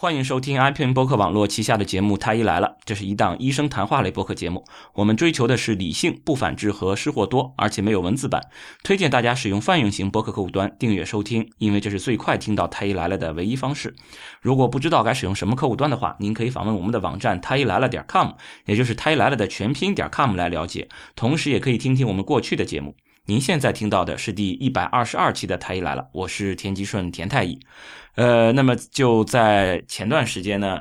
欢迎收听 iPn 播客网络旗下的节目《太医来了》，这是一档医生谈话类播客节目。我们追求的是理性、不反制和失货多，而且没有文字版。推荐大家使用泛用型播客客户端订阅收听，因为这是最快听到《太医来了》的唯一方式。如果不知道该使用什么客户端的话，您可以访问我们的网站太医来了点 com，也就是太医来了的全拼点 com 来了解。同时，也可以听听我们过去的节目。您现在听到的是第一百二十二期的《太医来了》，我是田吉顺田太医。呃，那么就在前段时间呢，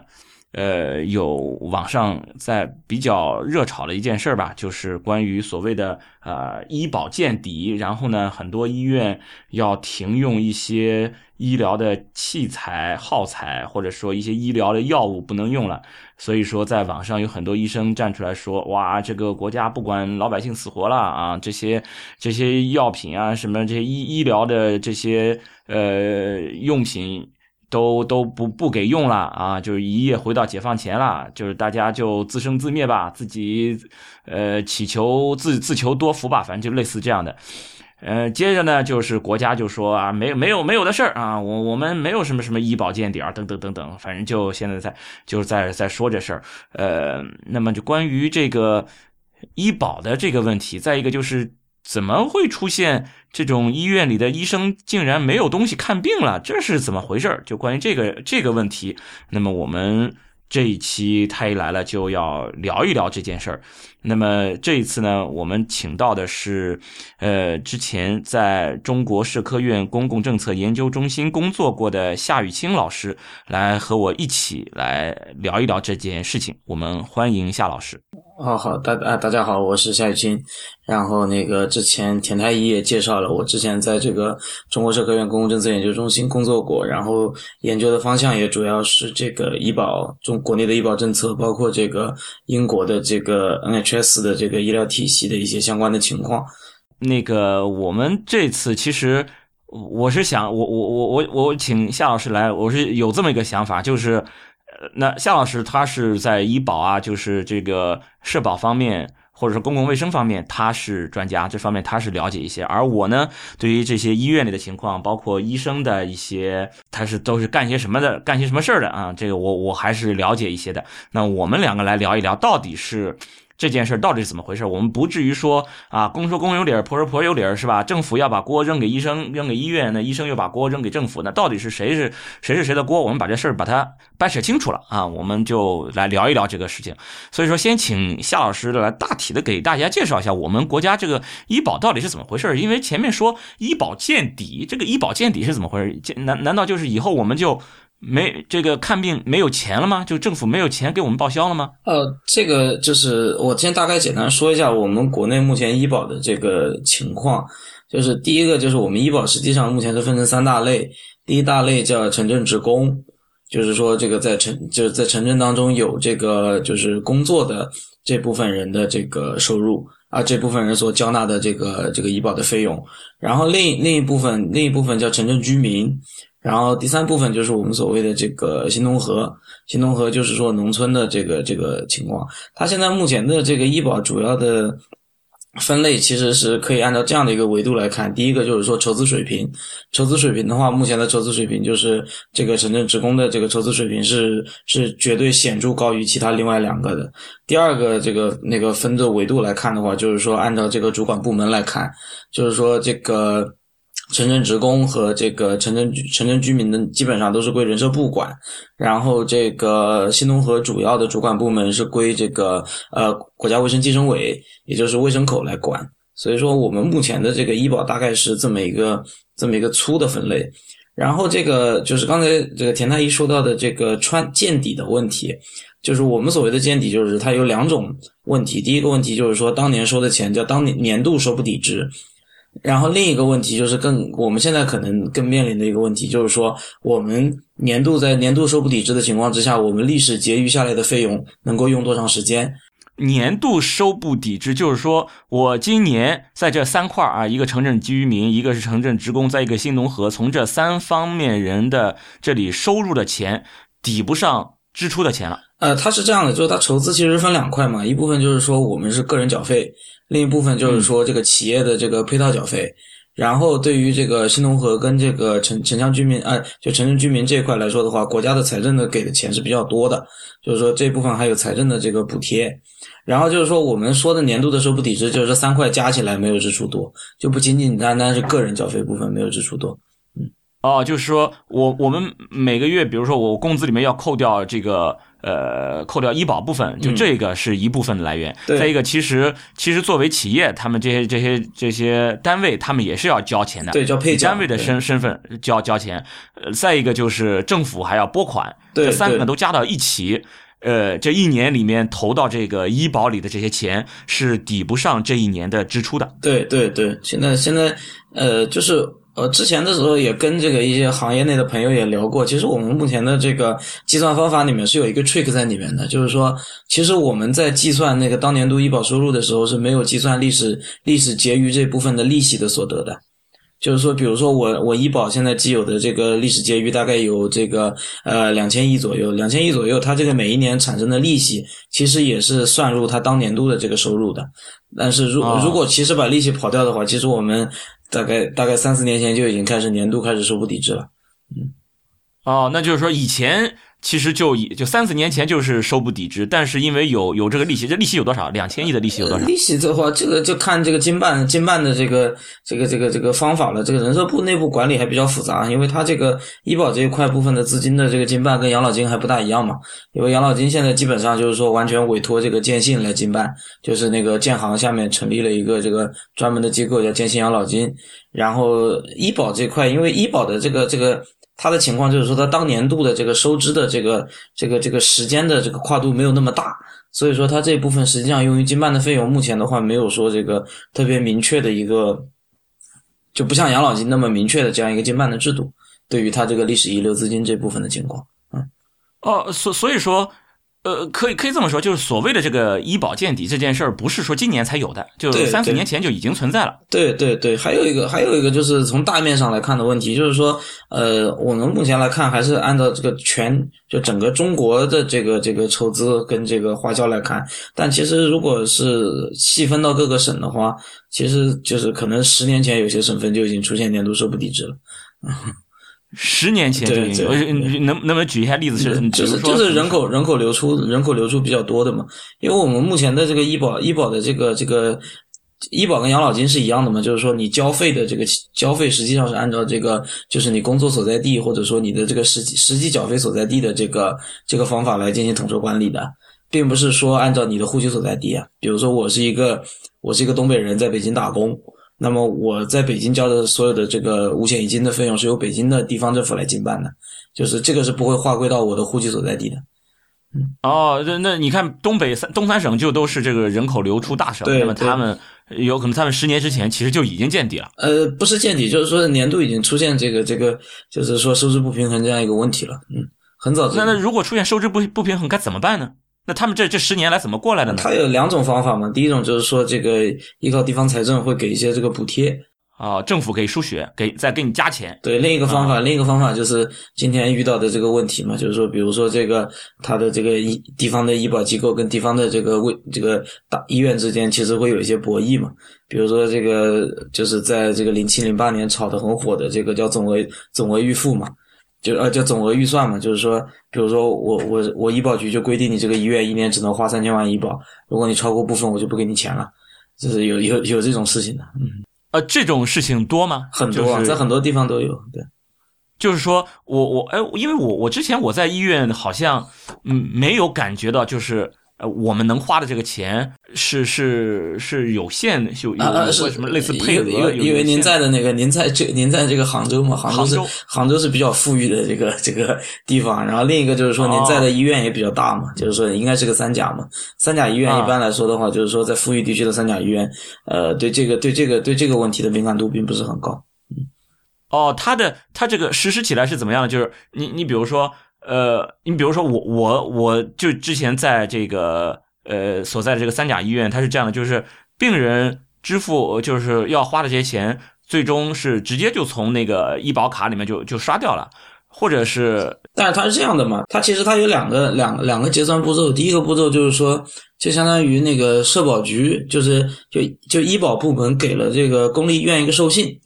呃，有网上在比较热炒的一件事吧，就是关于所谓的呃医保见底，然后呢，很多医院要停用一些医疗的器材耗材，或者说一些医疗的药物不能用了。所以说，在网上有很多医生站出来说：“哇，这个国家不管老百姓死活了啊，这些这些药品啊，什么这些医医疗的这些呃用品都都不不给用了啊，就是一夜回到解放前了，就是大家就自生自灭吧，自己呃祈求自自求多福吧，反正就类似这样的。”呃，接着呢，就是国家就说啊，没没有没有的事儿啊，我我们没有什么什么医保见底儿，等等等等，反正就现在在就是在在说这事儿。呃，那么就关于这个医保的这个问题，再一个就是怎么会出现这种医院里的医生竟然没有东西看病了，这是怎么回事？就关于这个这个问题，那么我们这一期太医来了就要聊一聊这件事儿。那么这一次呢，我们请到的是，呃，之前在中国社科院公共政策研究中心工作过的夏雨清老师，来和我一起来聊一聊这件事情。我们欢迎夏老师。哦，好，大啊，大家好，我是夏雨清。然后那个之前田太医也介绍了，我之前在这个中国社科院公共政策研究中心工作过，然后研究的方向也主要是这个医保中国内的医保政策，包括这个英国的这个 NHS 的这个医疗体系的一些相关的情况，那个我们这次其实我是想，我我我我我请夏老师来，我是有这么一个想法，就是，那夏老师他是在医保啊，就是这个社保方面，或者说公共卫生方面，他是专家，这方面他是了解一些，而我呢，对于这些医院里的情况，包括医生的一些，他是都是干些什么的，干些什么事儿的啊，这个我我还是了解一些的。那我们两个来聊一聊，到底是。这件事到底是怎么回事？我们不至于说啊，公说公有理儿，婆说婆有理儿，是吧？政府要把锅扔给医生，扔给医院，那医生又把锅扔给政府，那到底是 谁是谁是谁的锅？我们把这事儿把它掰扯清楚了啊，我们就来聊一聊这个事情。所以说，先请夏老师来大体的给大家介绍一下我们国家这个医保到底是怎么回事？因为前面说医保见底，这个医保见底是怎么回事？难难道就是以后我们就？没这个看病没有钱了吗？就政府没有钱给我们报销了吗？呃，这个就是我先大概简单说一下我们国内目前医保的这个情况。就是第一个就是我们医保实际上目前是分成三大类，第一大类叫城镇职工，就是说这个在城就是在城镇当中有这个就是工作的这部分人的这个收入啊，这部分人所交纳的这个这个医保的费用。然后另另一部分另一部分叫城镇居民。然后第三部分就是我们所谓的这个新农合，新农合就是说农村的这个这个情况。它现在目前的这个医保主要的分类其实是可以按照这样的一个维度来看。第一个就是说筹资水平，筹资水平的话，目前的筹资水平就是这个城镇职工的这个筹资水平是是绝对显著高于其他另外两个的。第二个这个那个分的维度来看的话，就是说按照这个主管部门来看，就是说这个。城镇职工和这个城镇城镇居民的基本上都是归人社部管，然后这个新农合主要的主管部门是归这个呃国家卫生计生委，也就是卫生口来管。所以说我们目前的这个医保大概是这么一个这么一个粗的分类。然后这个就是刚才这个田太医说到的这个穿见底的问题，就是我们所谓的见底，就是它有两种问题。第一个问题就是说当年收的钱叫当年年度收不抵支。然后另一个问题就是更我们现在可能更面临的一个问题，就是说我们年度在年度收不抵支的情况之下，我们历史结余下来的费用能够用多长时间？年度收不抵支，就是说我今年在这三块啊，一个城镇居民，一个是城镇职工，在一个新农合，从这三方面人的这里收入的钱抵不上支出的钱了。呃，它是这样的，就是它筹资其实分两块嘛，一部分就是说我们是个人缴费。另一部分就是说，这个企业的这个配套缴费，然后对于这个新农合跟这个城城乡居民，哎，就城镇居民这一块来说的话，国家的财政的给的钱是比较多的，就是说这部分还有财政的这个补贴。然后就是说我们说的年度的收不抵支，就是这三块加起来没有支出多，就不仅仅单单是个人缴费部分没有支出多。嗯哦，就是说我我们每个月，比如说我工资里面要扣掉这个呃，扣掉医保部分，就这个是一部分的来源。对再一个，其实其实作为企业，他们这些这些这些单位，他们也是要交钱的。对叫配单位的身身份交交钱。呃，再一个就是政府还要拨款，这三个都加到一起。呃，这一年里面投到这个医保里的这些钱是抵不上这一年的支出的。对对对，现在现在呃，就是呃，之前的时候也跟这个一些行业内的朋友也聊过，其实我们目前的这个计算方法里面是有一个 trick 在里面的，就是说，其实我们在计算那个当年度医保收入的时候是没有计算历史历史结余这部分的利息的所得的。就是说，比如说我我医保现在既有的这个历史结余大概有这个呃两千亿左右，两千亿左右，它这个每一年产生的利息其实也是算入它当年度的这个收入的。但是如哦如果其实把利息跑掉的话，其实我们大概大概三四年前就已经开始年度开始收不抵制了。嗯哦，那就是说以前其实就以就三四年前就是收不抵支，但是因为有有这个利息，这利息有多少？两千亿的利息有多少？利息的话，这个就看这个经办经办的这个这个这个这个方法了。这个人社部内部管理还比较复杂，因为它这个医保这一块部分的资金的这个经办跟养老金还不大一样嘛。因为养老金现在基本上就是说完全委托这个建信来经办，就是那个建行下面成立了一个这个专门的机构叫建信养老金。然后医保这块，因为医保的这个这个。他的情况就是说，他当年度的这个收支的这个这个这个时间的这个跨度没有那么大，所以说他这部分实际上用于经办的费用，目前的话没有说这个特别明确的一个，就不像养老金那么明确的这样一个经办的制度，对于他这个历史遗留资金这部分的情况。啊哦，所所以说，呃，可以可以这么说，就是所谓的这个医保见底这件事儿，不是说今年才有的，就对三四年前就已经存在了。对对对，还有一个还有一个就是从大面上来看的问题，就是说，呃，我们目前来看还是按照这个全就整个中国的这个这个筹资跟这个花销来看，但其实如果是细分到各个省的话，其实就是可能十年前有些省份就已经出现年度收不抵制了。十年前就已经能能不能举一下例子？是就是比如说就是人口人口流出人口流出比较多的嘛，因为我们目前的这个医保医保的这个这个医保跟养老金是一样的嘛，就是说你交费的这个交费实际上是按照这个就是你工作所在地或者说你的这个实际实际缴费所在地的这个这个方法来进行统筹管理的，并不是说按照你的户籍所在地啊，比如说我是一个我是一个东北人，在北京打工。那么我在北京交的所有的这个五险一金的费用是由北京的地方政府来经办的，就是这个是不会划归到我的户籍所在地的。哦，那那你看东北三东三省就都是这个人口流出大省，那么他们有可能他们十年之前其实就已经见底了。呃，不是见底，就是说年度已经出现这个这个，就是说收支不平衡这样一个问题了。嗯，很早那那如果出现收支不不平衡该怎么办呢？那他们这这十年来怎么过来的呢？它有两种方法嘛，第一种就是说这个依靠地方财政会给一些这个补贴，啊、政府给输血，给再给你加钱。对，另一个方法，另一个方法就是今天遇到的这个问题嘛，就是说，比如说这个他的这个医地方的医保机构跟地方的这个卫这个大医院之间，其实会有一些博弈嘛。比如说这个就是在这个零七零八年炒得很火的这个叫总额总额预付嘛，就呃叫总额预算嘛，就是说，比如说我我我医保局就规定你这个医院一年只能花三千万医保，如果你超过部分，我就不给你钱了，就是有有有这种事情的，嗯，呃，这种事情多吗？很多啊，就是在很多地方都有，对。就是说我我哎，因为我我之前我在医院好像嗯没有感觉到就是。呃，我们能花的这个钱是是是有限的，有有啊啊是有什么类似配额？因为因为您在的那个，您在这您在这个杭州嘛，杭州是杭州是比较富裕的这个 这个地方，然后另一个就是说您在的医院也比较大嘛，就是说应该是个三甲嘛，三甲医院啊一般来说的话，就是说在富裕地区的三甲医院，呃，对这个对这个对这个问题的敏感度并不是很高。哦，它的它这个实施起来是怎么样的？就是你你比如说，呃，你比如说我我我就之前在这个呃所在的这个三甲医院，它是这样的，就是病人支付就是要花的这些钱，最终是直接就从那个医保卡里面就就刷掉了，或者是但是它是这样的嘛，它其实它有两个两两个结算步骤。第一个步骤就是说，就相当于那个社保局，就是就就医保部门给了这个公立医院一个授信，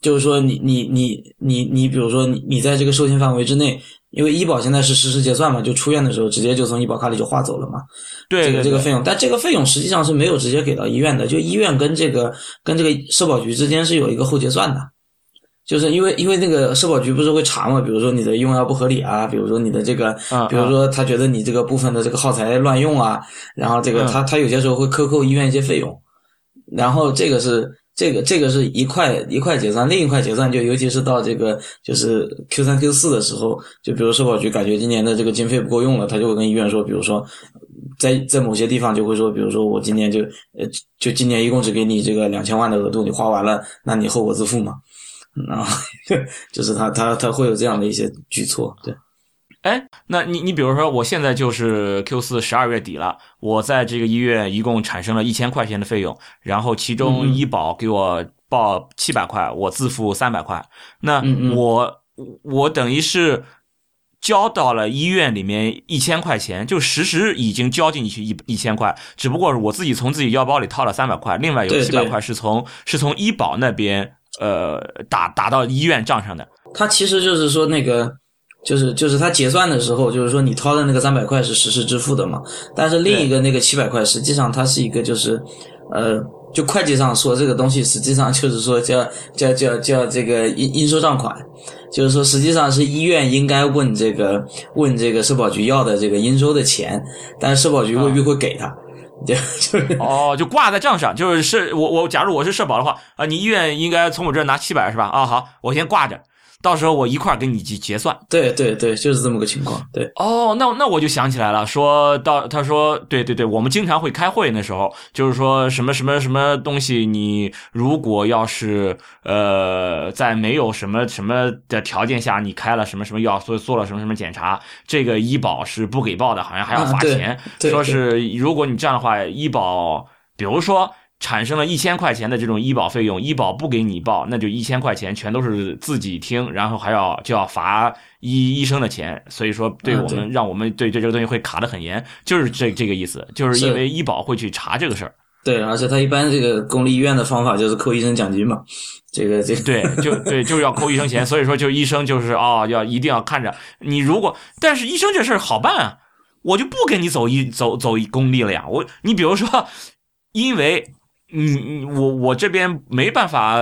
就是说你你你你你，比如说你你在这个授信范围之内，因为医保现在是实时结算嘛，就出院的时候直接就从医保卡里就划走了嘛。对这个这个费用，但这个费用实际上是没有直接给到医院的，就医院跟这个跟这个社保局之间是有一个后结算的。就是因为因为那个社保局不是会查嘛，比如说你的用药不合理啊，比如说你的这个，嗯比如说他觉得你这个部分的这个耗材乱用啊，然后这个嗯他他有些时候会克扣医院一些费用，然后这个是这个这个是一块一块结算，另一块结算就尤其是到这个就是 Q 三 Q 四的时候，就比如社保局感觉今年的这个经费不够用了，他就会跟医院说，比如说在在某些地方就会说，比如说我今年就呃就今年一共只给你这个两千万的额度，你花完了，那你后果自负嘛。然后 就是他他他会有这样的一些举措，对，哎，那你你比如说，我现在就是 Q 四十二月底了，我在这个医院一共产生了一千块钱的费用，然后其中嗯医保给我报七百块，我自付三百块，那我我等于是交到了医院里面一千块钱，就实时已经交进去一一千块，只不过是我自己从自己腰包里掏了三百块，另外有七百块是从是从医保那边呃打打到医院账上的。他其实就是说那个。就是就是他结算的时候，就是说你掏的那个三百块是实时支付的嘛，但是另一个那个七百块，实际上它是一个就是，呃，就会计上说这个东西实际上就是说叫叫叫叫这个应应收账款，就是说实际上是医院应该问这个问这个社保局要的这个应收的钱，但是社保局未必会给他，就就是哦，就挂在账上，就是是我我假如我是社保的话啊，你医院应该从我这儿拿七百是吧？啊，好，我先挂着，到时候我一块儿给你结结算。对对对，就是这么个情况，对。哦，那那我就想起来了，说到他说，对对对，我们经常会开会，那时候就是说什么什么什么东西，你如果要是呃在没有什么什么的条件下，你开了什么什么药，所以做了什么什么检查，这个医保是不给报的，好像还要罚钱。对说是如果你这样的话，医保比如说。产生了一千块钱的这种医保费用，医保不给你报，那就一千块钱全都是自己听，然后还要就要罚医医生的钱，所以说对啊我们、对让我们对对这个东西会卡得很严，就是这这个意思，就是因为医保会去查这个事儿。对，而且他一般这个公立医院的方法就是扣医生奖金嘛，这个这个对，就对，就是要扣医生钱，所以说就医生就是哦，要一定要看着你。如果但是医生这事儿好办啊，我就不跟你走医走走公立了呀。我你比如说，因为你你我我这边没办法，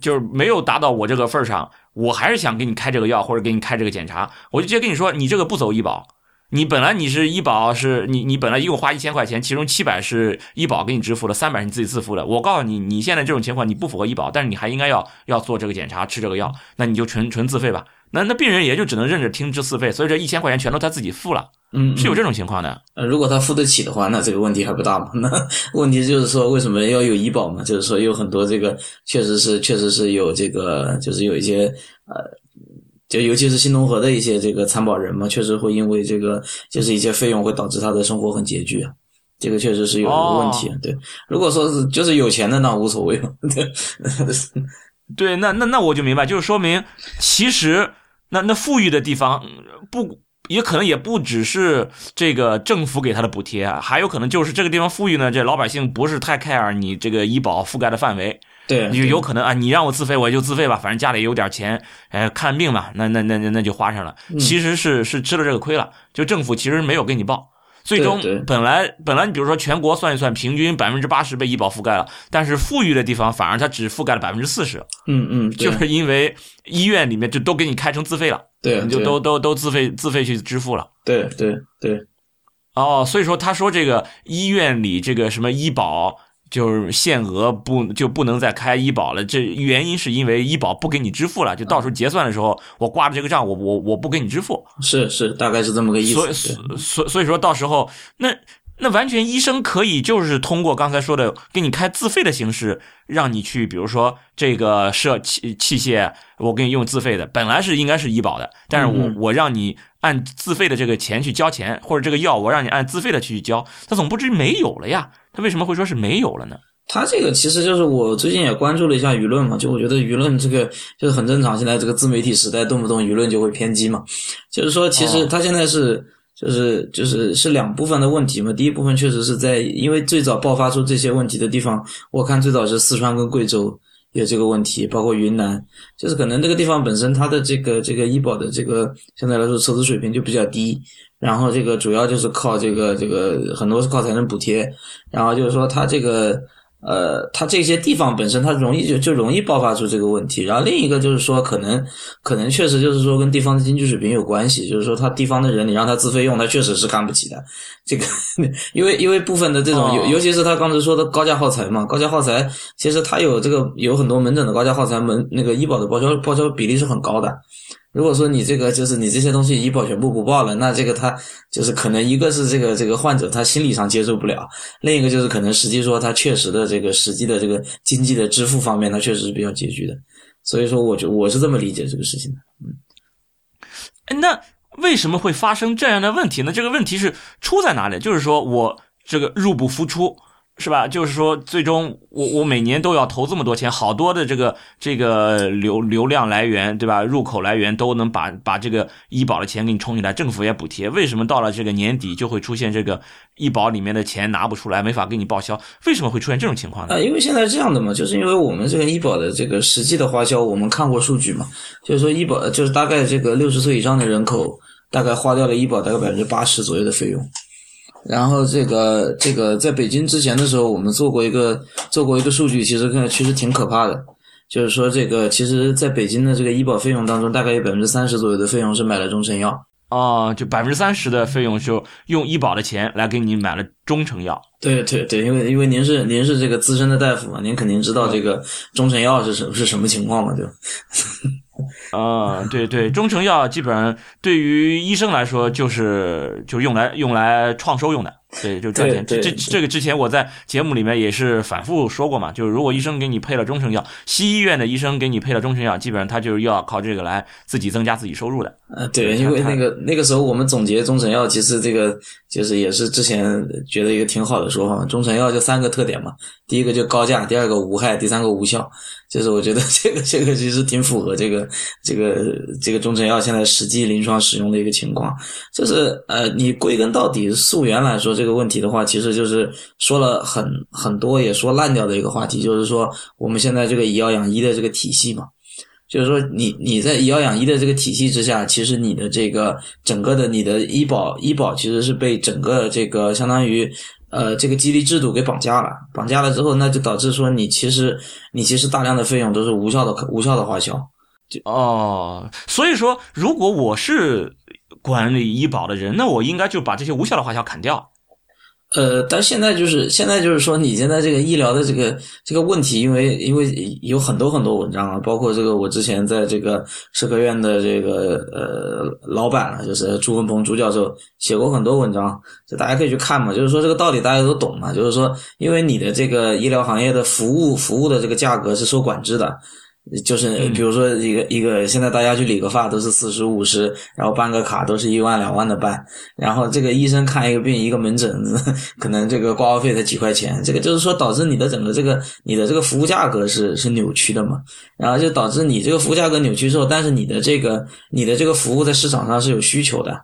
就是没有达到我这个份儿上，我还是想给你开这个药或者给你开这个检查，我就直接跟你说，你这个不走医保。你本来你是医保是你你本来一共花一千块钱，其中七百是医保给你支付的，三百是你自己自付的。我告诉你，你现在这种情况你不符合医保，但是你还应该要要做这个检查，吃这个药，那你就纯纯自费吧。那那病人也就只能认着听支自费，所以这一千块钱全都他自己付了，嗯，是有这种情况的。呃，如果他付得起的话，那这个问题还不大嘛？那 问题就是说，为什么要有医保嘛？就是说，有很多这个确实是确实是有这个，就是有一些呃，就尤其是新农合的一些这个参保人嘛，确实会因为这个就是一些费用会导致他的生活很拮据啊。这个确实是有一个问题，对。如果说是就是有钱的那无所谓嘛，对。对，那那那我就明白，就是说明其实那那富裕的地方不也可能也不只是这个政府给他的补贴啊，还有可能就是这个地方富裕呢，这老百姓不是太 care 你这个医保覆盖的范围，对，有有可能啊，你让我自费我就自费吧，反正家里有点钱，哎，看病嘛，那那那那那就花上了。嗯其实是是吃了这个亏了，就政府其实没有给你报。最终本来本来你比如说全国算一算，平均百分之八十被医保覆盖了，但是富裕的地方反而它只覆盖了百分之四十，嗯嗯，就是因为医院里面就都给你开成自费了，对你就都都都自费自费去支付了。对对对，哦，所以说他说这个医院里这个什么医保就是限额不就不能再开医保了，这原因是因为医保不给你支付了，就到时候结算的时候我挂着这个账，我我我不给你支付，是是，大概是这么个意思。所以所所所以说到时候那。那完全医生可以就是通过刚才说的给你开自费的形式，让你去，比如说这个设器器械，我给你用自费的，本来是应该是医保的，但是我嗯我让你按自费的这个钱去交钱，或者这个药我让你按自费的去交，他总不至于没有了呀？他为什么会说是没有了呢？他这个其实就是我最近也关注了一下舆论嘛，就我觉得舆论这个就是很正常，现在这个自媒体时代，动不动舆论就会偏激嘛。就是说，其实哦他现在是、就是就是是两部分的问题嘛。第一部分确实是在因为最早爆发出这些问题的地方，我看最早是四川跟贵州，有这个问题，包括云南，就是可能这个地方本身它的这个这个医保的这个相对来说筹资水平就比较低，然后这个主要就是靠这个这个很多是靠财政补贴，然后就是说它这个。呃，它这些地方本身它容易就就容易爆发出这个问题，然后另一个就是说，可能可能确实就是说跟地方的经济水平有关系，就是说他地方的人你让他自费用，他确实是看不起的。这个因为因为部分的这种，尤尤其是他刚才说的高价耗材嘛，高价耗材其实它有这个有很多门诊的高价耗材门那个医保的报销报销比例是很高的。如果说你这个就是你这些东西医保全部不报了，那这个他就是可能一个是这个这个患者他心理上接受不了，另一个就是可能实际说他确实的这个实际的这个经济的支付方面，他确实是比较拮据的。所以说，我就我是这么理解这个事情的。嗯，那为什么会发生这样的问题呢？这个问题是出在哪里？就是说我这个入不敷出。是吧？就是说，最终我我每年都要投这么多钱，好多的这个这个流流量来源，对吧？入口来源都能把把这个医保的钱给你充进来，政府也补贴。为什么到了这个年底就会出现这个医保里面的钱拿不出来，没法给你报销？为什么会出现这种情况呢？啊，因为现在这样的嘛，就是因为我们这个医保的这个实际的花销，我们看过数据嘛，就是说医保就是大概这个六十岁以上的人口，大概花掉了医保大概百分之八十左右的费用。然后这个这个在北京之前的时候，我们做过一个做过一个数据，其实看其实挺可怕的，就是说这个其实在北京的这个医保费用当中，大概有百分之三十左右的费用是买了中成药。哦，就百分之三十的费用就用医保的钱来给你买了中成药。对对对，因为因为您是您是这个资深的大夫嘛，您肯定知道这个中成药是什是什么情况嘛，就。啊，对对，中成药基本上对于医生来说就是就用来用来创收用的。对，就赚钱。这这这个之前我在节目里面也是反复说过嘛，就是如果医生给你配了中成药，西医院的医生给你配了中成药，基本上他就是要靠这个来自己增加自己收入的。呃，对，因为那个那个时候我们总结中成药，其实这个就是也是之前觉得一个挺好的说法，中成药就三个特点嘛，第一个就高价，第二个无害，第三个无效。就是我觉得 这个这个其实挺符合这个这个这个中成药现在实际临床使用的一个情况。就是呃，你归根到底溯源来说这个问题的话，其实就是说了很很多也说烂掉的一个话题，就是说我们现在这个以药养医的这个体系嘛，就是说你你在以药养医的这个体系之下，其实你的这个整个的你的医保医保其实是被整个这个相当于。呃，这个激励制度给绑架了，绑架了之后，那就导致说你其实你其实大量的费用都是无效的无效的花销。就哦，所以说，如果我是管理医保的人，那我应该就把这些无效的花销砍掉。呃，但现在就是现在就是说，你现在这个医疗的这个这个问题，因为因为有很多很多文章啊，包括这个我之前在这个社科院的这个呃老板啊，就是朱文鹏朱教授写过很多文章，就大家可以去看嘛。就是说这个道理大家都懂嘛，就是说因为你的这个医疗行业的服务服务的这个价格是受管制的。就是比如说一个一个，现在大家去理个发都是四十五十，然后办个卡都是一万两万的办，然后这个医生看一个病一个门诊，可能这个挂号费才几块钱，这个就是说导致你的整个这个你的这个服务价格是是扭曲的嘛，然后就导致你这个服务价格扭曲之后，但是你的这个你的这个服务在市场上是有需求的，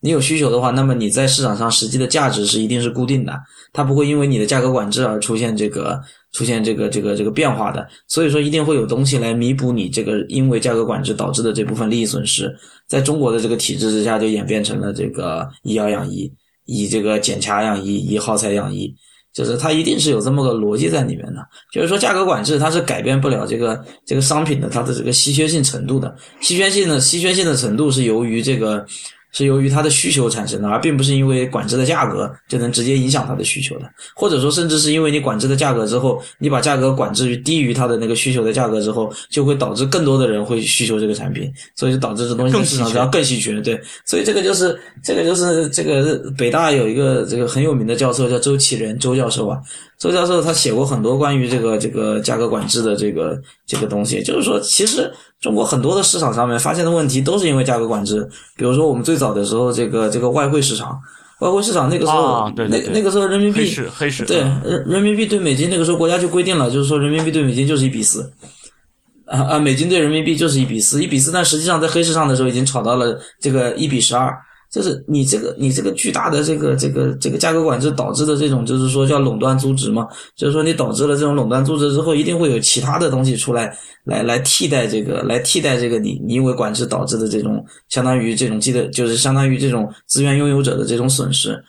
你有需求的话，那么你在市场上实际的价值是一定是固定的，它不会因为你的价格管制而出现这个。出现这个这个这个变化的，所以说一定会有东西来弥补你这个因为价格管制导致的这部分利益损失。在中国的这个体制之下，就演变成了这个以药养医，以这个检查养医，以耗材养医，就是它一定是有这么个逻辑在里面的。就是说价格管制它是改变不了这个这个商品的它的这个稀缺性程度的，稀缺性的稀缺性的程度是由于这个。是由于它的需求产生的，而并不是因为管制的价格就能直接影响它的需求的，或者说甚至是因为你管制的价格之后，你把价格管制于低于它的那个需求的价格之后，就会导致更多的人会需求这个产品，所以就导致这东西市场上更稀缺。对，所以这个就是这个就是这个北大有一个这个很有名的教授叫周启仁周教授啊。周教授他写过很多关于这个这个价格管制的这个这个东西，就是说，其实中国很多的市场上面发现的问题都是因为价格管制。比如说，我们最早的时候，这个这个外汇市场，外汇市场那个时候，那那个时候人民币黑市黑市对人人民币对美金，那个时候国家就规定了，就是说人民币对美金就是一比四，啊啊，美金对人民币就是一比四，一比四，但实际上在黑市上的时候已经炒到了这个一比十二。就是你这个你这个巨大的这个这个这个价格管制导致的这种就是说叫垄断租值嘛，就是说你导致了这种垄断租值之后，一定会有其他的东西出来来来替代这个来替代这个你你因为管制导致的这种相当于这种记得就是相当于这种资源拥有者的这种损失。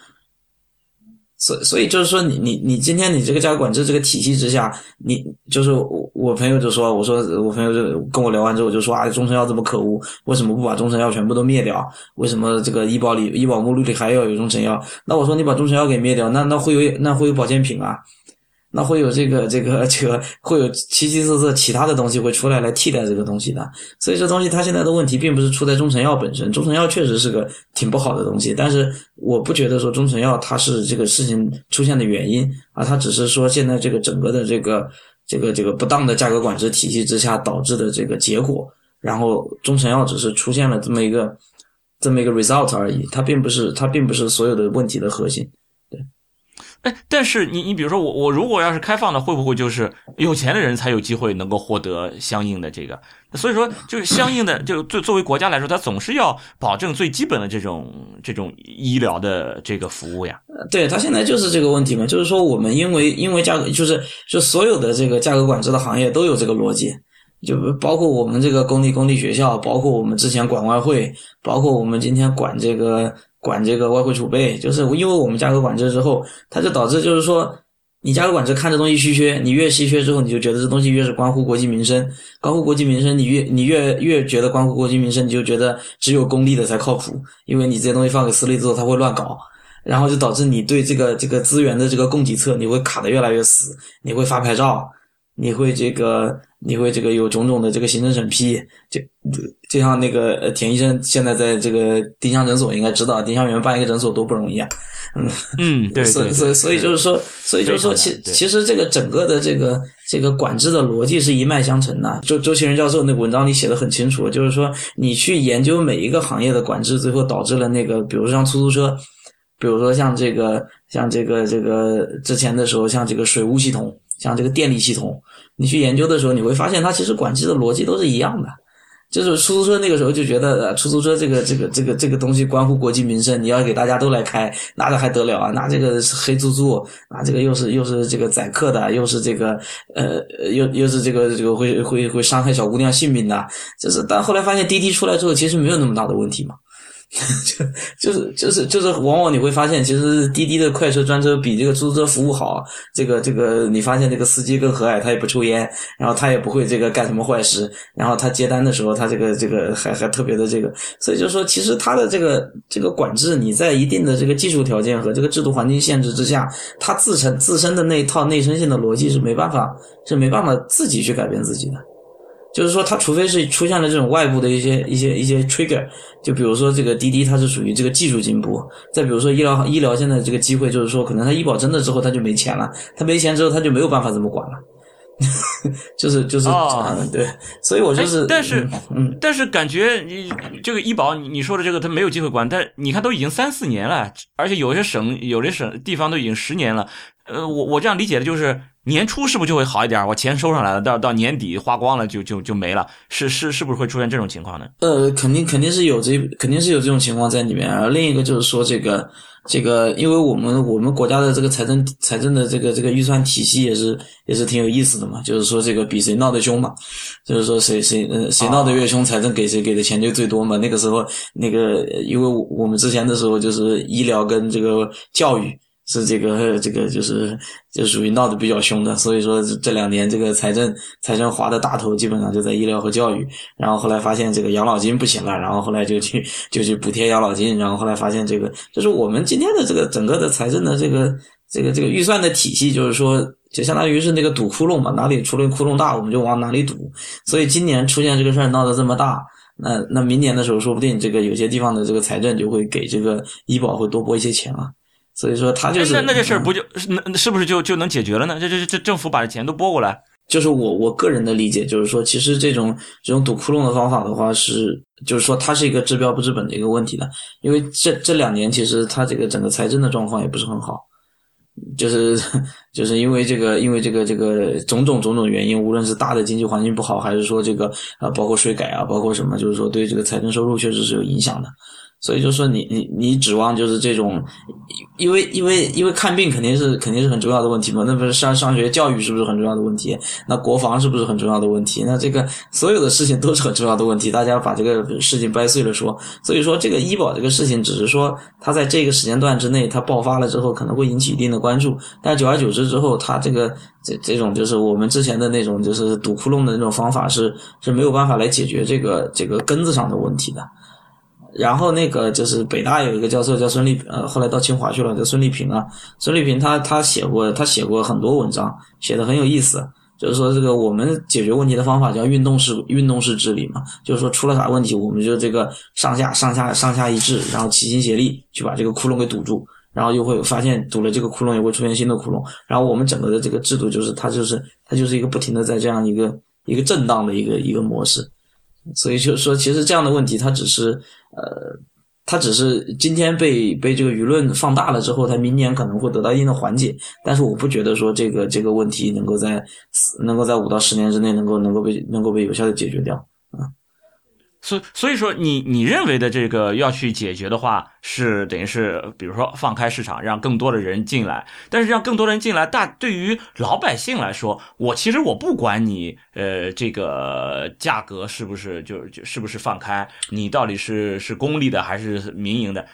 所所以就是说，你你你今天你这个价格管制这个体系之下，你就是我我朋友就说，我说我朋友就跟我聊完之后就说啊，中成药这么可恶，为什么不把中成药全部都灭掉？为什么这个医保里医保目录里还要有中成药？那我说你把中成药给灭掉，那那会有那会有保健品啊。那会有这个这个这个会有七七色色其他的东西会出来来替代这个东西的，所以这东西它现在的问题并不是出在中成药本身，中成药确实是个挺不好的东西，但是我不觉得说中成药它是这个事情出现的原因啊，它只是说现在这个整个的这个这个这个不当的价格管制体系之下导致的这个结果，然后中成药只是出现了这么一个这么一个 result 而已，它并不是它并不是所有的问题的核心。哎，但是你你比如说我我如果要是开放的，会不会就是有钱的人才有机会能够获得相应的这个？所以说，就是相应的，就作作为国家来说，它总是要保证最基本的这种这种医疗的这个服务呀。对他现在就是这个问题嘛，就是说我们因为因为价格，就是就所有的这个价格管制的行业都有这个逻辑，就包括我们这个公立公立学校，包括我们之前管外汇，包括我们今天管这个。管这个外汇储备，就是因为我们价格管制之后，它就导致就是说，你价格管制看这东西稀缺，你越稀缺之后，你就觉得这东西越是关乎国计民生，关乎国计民生，你越你越越觉得关乎国计民生，你就觉得只有公立的才靠谱，因为你这些东西放给私立之后，他会乱搞，然后就导致你对这个这个资源的这个供给侧，你会卡的越来越死，你会发牌照，你会这个。你会这个有种种的这个行政审批，就就像那个呃田医生现在在这个丁香诊所应该知道，丁香园办一个诊所多不容易啊，嗯嗯，对，所以所以所以就是说，所以就是说，其其实这个整个的这个这个管制的逻辑是一脉相承的。周周其仁教授那个文章里写的很清楚，就是说你去研究每一个行业的管制，最后导致了那个，比如说像出租车，比如说像这个像这个这个之前的时候，像这个水务系统。像这个电力系统，你去研究的时候，你会发现它其实管制的逻辑都是一样的。就是出租车那个时候就觉得，呃出租车这个这个这个这个东西关乎国计民生，你要给大家都来开，那这还得了啊？那这个是黑租租，那这个又是又是这个宰客的，又是这个呃又又是这个这个会会会伤害小姑娘性命的。就是，但后来发现滴滴出来之后，其实没有那么大的问题嘛。就就是就是就是，往往你会发现，其实滴滴的快车专车比这个出租车服务好。这个这个，你发现这个司机更和蔼，他也不抽烟，然后他也不会这个干什么坏事，然后他接单的时候，他这个这个还还特别的这个。所以就是说，其实他的这个这个管制，你在一定的这个技术条件和这个制度环境限制之下，他自身自身的那一套内生性的逻辑是没办法是没办法自己去改变自己的。就是说，它除非是出现了这种外部的一些一些一些 trigger，就比如说这个滴滴，它是属于这个技术进步；再比如说医疗医疗现在这个机会，就是说可能它医保真的之后它就没钱了，它没钱之后它就没有办法这么管了，就是就是啊，对，所以我就是，但是嗯，但是感觉你这个医保，你你说的这个他没有机会管，但你看都已经三四年了，而且有些省有些省地方都已经十年了，呃，我我这样理解的就是。年初是不是就会好一点？我钱收上来了，到到年底花光了就就就没了，是是是不是会出现这种情况呢？呃，肯定肯定是有这肯定是有这种情况在里面。而另一个就是说，这个这个，因为我们我们国家的这个财政财政的这个这个预算体系也是也是挺有意思的嘛。就是说，这个比谁闹得凶嘛，就是说谁谁呃谁闹得越凶，财政给谁给的钱就最多嘛。那个时候那个，因为我们之前的时候就是医疗跟这个教育。是这个这个就是就属于闹得比较凶的，所以说这两年这个财政财政划的大头基本上就在医疗和教育，然后后来发现这个养老金不行了，然后后来就去就去补贴养老金，然后后来发现这个就是我们今天的这个整个的财政的这个这个这个预算的体系，就是说就相当于是那个堵窟窿嘛，哪里出了窟窿大，我们就往哪里堵，所以今年出现这个事儿闹得这么大，那那明年的时候说不定这个有些地方的这个财政就会给这个医保会多拨一些钱啊。所以说他就是那那这事儿不就那是不是就就能解决了呢？这这这政府把这钱都拨过来，就是我我个人的理解，就是说其实这种这种堵窟窿的方法的话是，就是说它是一个治标不治本的一个问题的，因为这这两年其实它这个整个财政的状况也不是很好，就是就是因为这个因为这个这个种种种种原因，无论是大的经济环境不好，还是说这个呃包括税改啊，包括什么，就是说对这个财政收入确实是有影响的。所以就说你你你指望就是这种，因为因为因为看病肯定是肯定是很重要的问题嘛，那不是上上学教育是不是很重要的问题？那国防是不是很重要的问题？那这个所有的事情都是很重要的问题，大家把这个事情掰碎了说。所以说这个医保这个事情，只是说它在这个时间段之内它爆发了之后，可能会引起一定的关注，但久而久之之后，它这个这这种就是我们之前的那种就是堵窟窿的那种方法是是没有办法来解决这个这个根子上的问题的。然后那个就是北大有一个教授叫孙立，呃，后来到清华去了，叫孙立平啊。孙立平他他写过他写过很多文章，写的很有意思。就是说这个我们解决问题的方法叫运动式运动式治理嘛，就是说出了啥问题，我们就这个上下上下上下一致，然后齐心协力去把这个窟窿给堵住，然后又会发现堵了这个窟窿也会出现新的窟窿，然后我们整个的这个制度就是它就是它就是一个不停的在这样一个一个震荡的一个一个模式。所以就是说，其实这样的问题，它只是呃，它只是今天被被这个舆论放大了之后，它明年可能会得到一定的缓解。但是我不觉得说这个这个问题能够在能够在五到十年之内能够能够被能够被有效的解决掉。所所以说，你你认为的这个要去解决的话，是等于是，比如说放开市场，让更多的人进来。但是让更多人进来，大对于老百姓来说，我其实我不管你，呃，这个价格是不是就就是不是放开，你到底是是公立的还是民营的，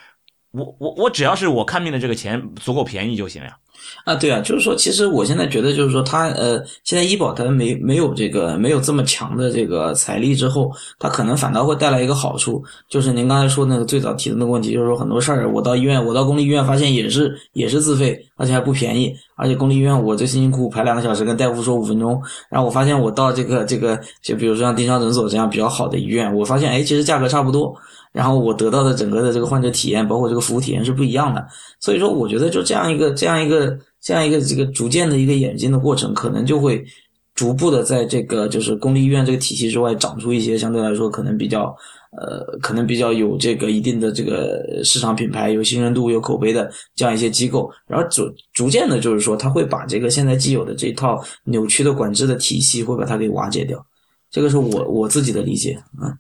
我我我只要是我看病的这个钱足够便宜就行呀。啊，对啊，就是说，其实我现在觉得，就是说，它呃，现在医保它没没有这个没有这么强的这个财力之后，它可能反倒会带来一个好处，就是您刚才说那个最早提的那个问题，就是说很多事儿，我到医院，我到公立医院发现也是也是自费，而且还不便宜，而且公立医院我这辛辛苦苦排两个小时，跟大夫说五分钟，然后我发现我到这个这个，就比如说像丁香诊所这样比较好的医院，我发现哎，其实价格差不多。然后我得到的整个的这个患者体验，包括这个服务体验是不一样的。所以说，我觉得就这样一个这样一个这样一个这个逐渐的一个演进的过程，可能就会逐步的在这个就是公立医院这个体系之外长出一些相对来说可能比较呃可能比较有这个一定的这个市场品牌、有信任度、有口碑的这样一些机构。然后逐逐渐的，就是说他会把这个现在既有的这套扭曲的管制的体系会把它给瓦解掉。这个是我我自己的理解啊。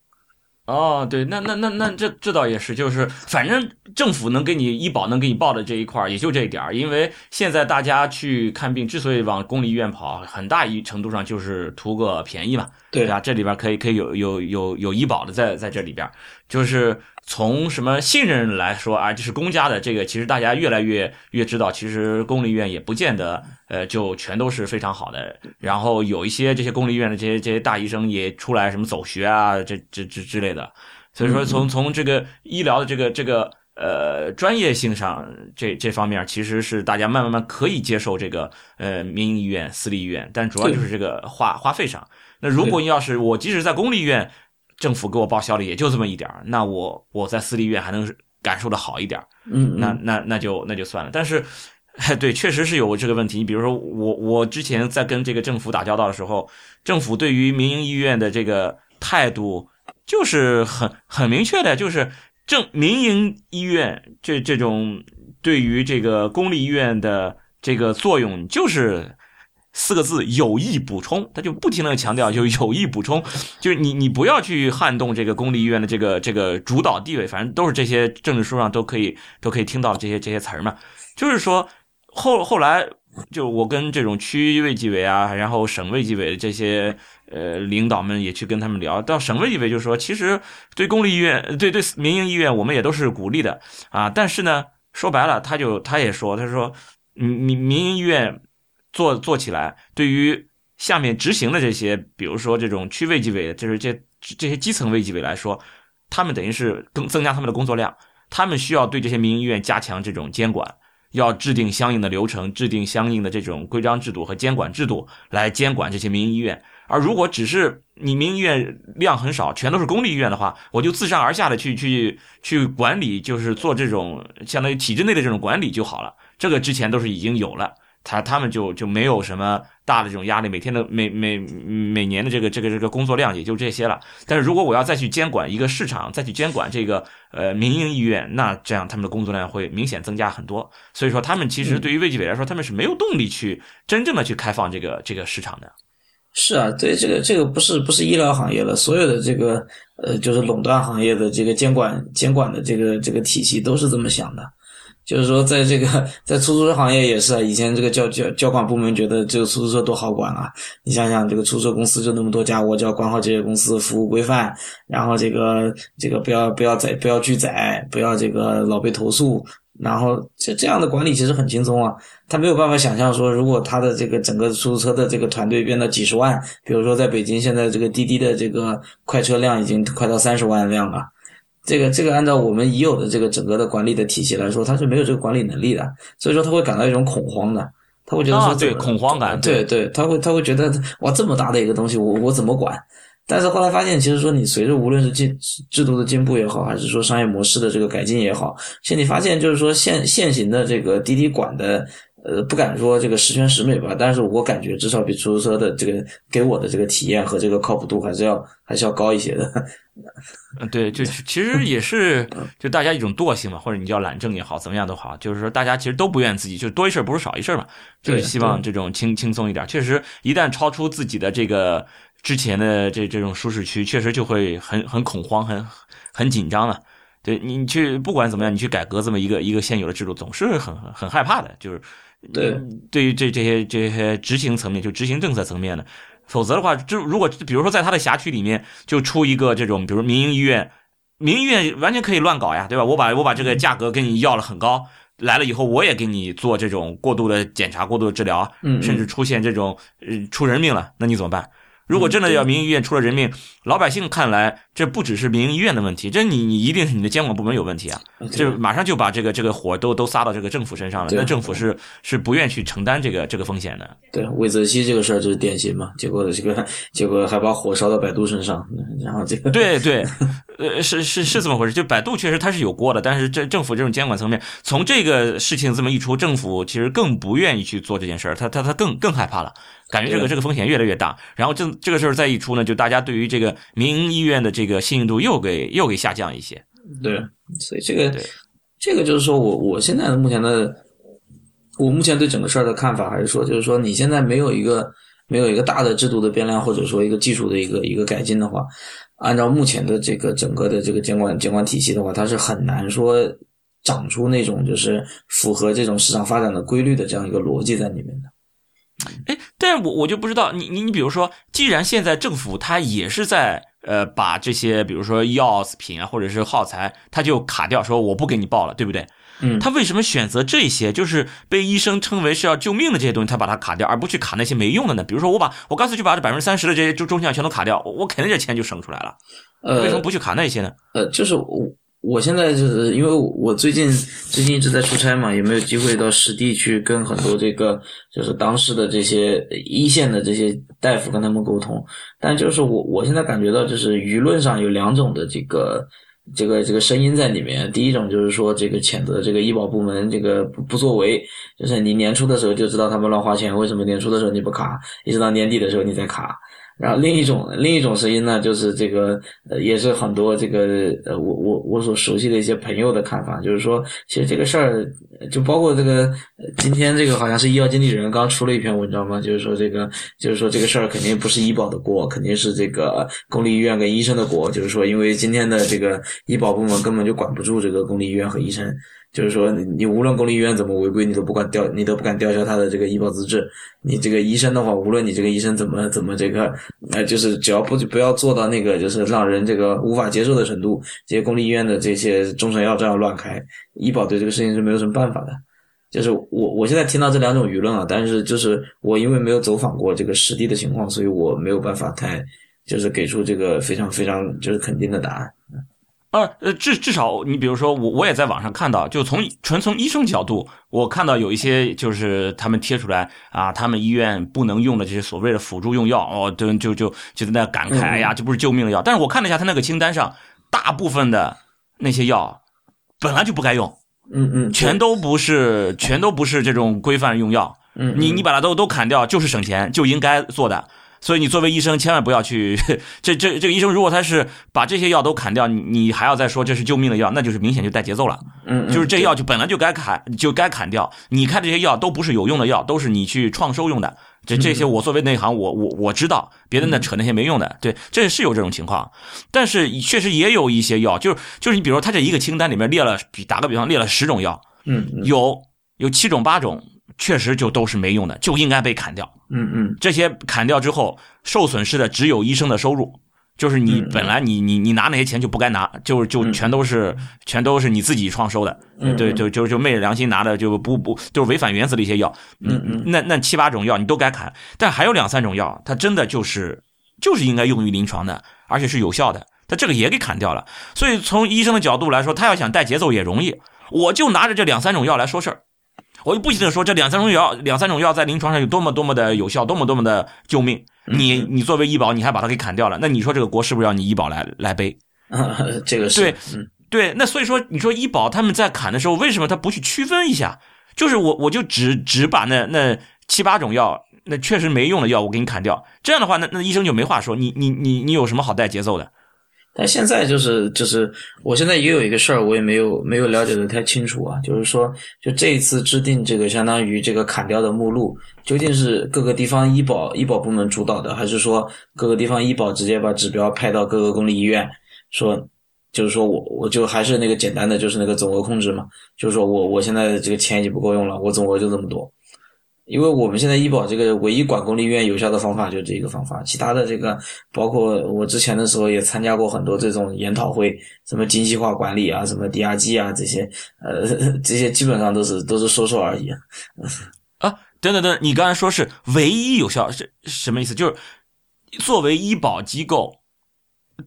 哦，对，那那那那这这倒也是，就是反正政府能给你医保能给你报的这一块儿也就这一点儿，因为现在大家去看病之所以往公立医院跑，很大一程度上就是图个便宜嘛，对啊，这里边可以可以有有有有医保的在在这里边，就是。从什么信任来说啊，就是公家的这个，其实大家越来越越知道，其实公立医院也不见得，呃，就全都是非常好的。然后有一些这些公立医院的这些这些大医生也出来什么走学啊，这这这之类的。所以说，从从这个医疗的这个这个呃专业性上，这这方面其实是大家慢慢慢可以接受这个呃民营医院、私立医院，但主要就是这个花花费上。那如果你要是我即使在公立医院。政府给我报销的也就这么一点儿，那我我在私立医院还能感受的好一点儿，嗯，那那那就那就算了。但是，对，确实是有这个问题。你比如说，我我之前在跟这个政府打交道的时候，政府对于民营医院的这个态度就是很很明确的，就是政民营医院这这种对于这个公立医院的这个作用就是。四个字有意补充，他就不停的强调，就有意补充，就是你你不要去撼动这个公立医院的这个这个主导地位，反正都是这些政治书上都可以都可以听到这些这些词儿嘛。就是说后后来就我跟这种区卫计委啊，然后省卫计委的这些呃领导们也去跟他们聊，到省卫计委就说，其实对公立医院对对民营医院我们也都是鼓励的啊，但是呢说白了，他就他也说，他说民民营医院。做做起来，对于下面执行的这些，比如说这种区卫计委，就是这这些基层卫计委来说，他们等于是更增加他们的工作量，他们需要对这些民营医院加强这种监管，要制定相应的流程，制定相应的这种规章制度和监管制度来监管这些民营医院。而如果只是你民营医院量很少，全都是公立医院的话，我就自上而下的去去去管理，就是做这种相当于体制内的这种管理就好了。这个之前都是已经有了。他他们就就没有什么大的这种压力，每天的每每每年的这个这个这个工作量也就这些了。但是如果我要再去监管一个市场，再去监管这个呃民营医院，那这样他们的工作量会明显增加很多。所以说，他们其实对于卫计委来说，他们是没有动力去真正的去开放这个这个市场的。是啊，对这个这个不是不是医疗行业了，所有的这个呃，就是垄断行业的这个监管监管的这个这个体系都是这么想的。就是说，在这个在出租车行业也是啊，以前这个交交交管部门觉得这个出租车多好管啊，你想想，这个出租车公司就那么多家，我只要管好这些公司服务规范，然后这个这个不要不要载不要拒载，不要这个老被投诉，然后这这样的管理其实很轻松啊。他没有办法想象说，如果他的这个整个出租车的这个团队变到几十万，比如说在北京现在这个滴滴的这个快车量已经快到三十万辆了。这个这个按照我们已有的这个整个的管理的体系来说，他是没有这个管理能力的，所以说他会感到一种恐慌的，他会觉得说对恐慌感，对对，他会他会觉得哇这么大的一个东西，我我怎么管？但是后来发现，其实说你随着无论是进制度的进步也好，还是说商业模式的这个改进也好，其实你发现就是说现现行的这个滴滴管的。呃，不敢说这个十全十美吧，但是我感觉至少比出租车的这个给我的这个体验和这个靠谱度还是要还是要高一些的。嗯，对，就 其实也是就大家一种惰性嘛，或者你叫懒政也好，怎么样都好，就是说大家其实都不愿自己就多一事不如少一事嘛，就是希望这种轻轻松一点。确实，一旦超出自己的这个之前的这这种舒适区，确实就会很很恐慌，很很紧张了。对你去不管怎么样，你去改革这么一个一个现有的制度，总是很很害怕的，就是。对，对于这这些这些执行层面，就执行政策层面的，否则的话，就如果比如说在他的辖区里面就出一个这种，比如民营医院，民营医院完全可以乱搞呀，对吧？我把我把这个价格跟你要了很高，来了以后我也给你做这种过度的检查、过度的治疗，甚至出现这种呃出人命了，那你怎么办？如果真的要民营医院出了人命，老百姓看来这不只是民营医院的问题，这你你一定是你的监管部门有问题啊！就马上就把这个这个火都都撒到这个政府身上了，那政府是是不愿去承担这个这个风险的。对，魏则西这个事儿就是典型嘛，结果这个 结果还把火烧到百度身上，然后这个对对，呃是是是这么回事，就百度确实它是有锅的，但是这政府这种监管层面，从这个事情这么一出，政府其实更不愿意去做这件事儿，他他他更更害怕了。感觉这个这个风险越来越大，然后这这个事儿再一出呢，就大家对于这个民营医院的这个信任度又给又给下降一些。对，所以这个这个就是说我我现在的目前的我目前对整个事儿的看法，还是说就是说你现在没有一个没有一个大的制度的变量，或者说一个技术的一个一个改进的话，按照目前的这个整个的这个监管监管体系的话，它是很难说长出那种就是符合这种市场发展的规律的这样一个逻辑在里面的。哎，但是我我就不知道，你你你比如说，既然现在政府它也是在呃把这些，比如说药品啊，或者是耗材，它就卡掉，说我不给你报了，对不对？嗯，他为什么选择这些，就是被医生称为是要救命的这些东西，他把它卡掉，而不去卡那些没用的呢？比如说，我把我干脆就把这百分之三十的这些中中项全都卡掉，我肯定这钱就省出来了。呃，为什么不去卡那些呢？呃，就是我。我现在就是因为我最近最近一直在出差嘛，也没有机会到实地去跟很多这个就是当时的这些一线的这些大夫跟他们沟通。但就是我我现在感觉到，就是舆论上有两种的这个这个这个声音在里面。第一种就是说这个谴责这个医保部门这个不不作为，就是你年初的时候就知道他们乱花钱，为什么年初的时候你不卡，一直到年底的时候你再卡？然后另一种另一种声音呢，就是这个呃，也是很多这个呃，我我我所熟悉的一些朋友的看法，就是说，其实这个事儿就包括这个今天这个好像是医药经理人刚出了一篇文章嘛，就是说这个就是说这个事儿肯定不是医保的锅，肯定是这个公立医院跟医生的锅，就是说因为今天的这个医保部门根本就管不住这个公立医院和医生。就是说，你无论公立医院怎么违规，你都不管吊，你都不敢吊销他的这个医保资质。你这个医生的话，无论你这个医生怎么怎么这个，呃，就是只要不不要做到那个就是让人这个无法接受的程度，这些公立医院的这些中成药这样乱开，医保对这个事情是没有什么办法的。就是我我现在听到这两种舆论啊，但是就是我因为没有走访过这个实地的情况，所以我没有办法太就是给出这个非常非常就是肯定的答案。呃呃，至至少你比如说我我也在网上看到，就从纯从医生角度，我看到有一些就是他们贴出来啊，他们医院不能用的这些所谓的辅助用药哦，就就就就在那感慨，哎呀，这不是救命的药。但是我看了一下他那个清单上，大部分的那些药本来就不该用，嗯嗯，全都不是全都不是这种规范用药，嗯，你你把它都都砍掉，就是省钱就应该做的。所以你作为医生，千万不要去 这这这个医生，如果他是把这些药都砍掉，你你还要再说这是救命的药，那就是明显就带节奏了。嗯，就是这药就本来就该砍，就该砍掉。你看这些药都不是有用的药，都是你去创收用的。这这些我作为内行，我我我知道，别的那扯那些没用的。对，这是有这种情况，但是确实也有一些药，就是就是你比如说他这一个清单里面列了，比打个比方列了十种药，嗯，有有七种八种。确实就都是没用的，就应该被砍掉。嗯嗯，这些砍掉之后，受损失的只有医生的收入，就是你本来你你你拿那些钱就不该拿，就就全都是全都是你自己创收的。对，就就就昧着良心拿的，就不不就是违反原则的一些药。嗯嗯，那那七八种药你都该砍，但还有两三种药，它真的就是就是应该用于临床的，而且是有效的，它这个也给砍掉了。所以从医生的角度来说，他要想带节奏也容易，我就拿着这两三种药来说事儿。我就不停的说这两三种药，两三种药在临床上有多么多么的有效，多么多么的救命。你你作为医保，你还把它给砍掉了，那你说这个锅是不是要你医保来来背？这个是对，对。那所以说，你说医保他们在砍的时候，为什么他不去区分一下？就是我我就只只把那那七八种药，那确实没用的药我给你砍掉。这样的话，那那医生就没话说。你你你你有什么好带节奏的？但现在就是就是，我现在也有一个事儿，我也没有没有了解的太清楚啊。就是说，就这一次制定这个相当于这个砍掉的目录，究竟是各个地方医保医保部门主导的，还是说各个地方医保直接把指标派到各个公立医院，说就是说我我就还是那个简单的，就是那个总额控制嘛，就是说我我现在这个钱已经不够用了，我总额就这么多。因为我们现在医保这个唯一管公立医院有效的方法就是这一个方法，其他的这个包括我之前的时候也参加过很多这种研讨会，什么精细化管理啊，什么 DRG 啊这些，呃，这些基本上都是都是说说而已。啊，等等等，你刚才说是唯一有效是什么意思？就是作为医保机构，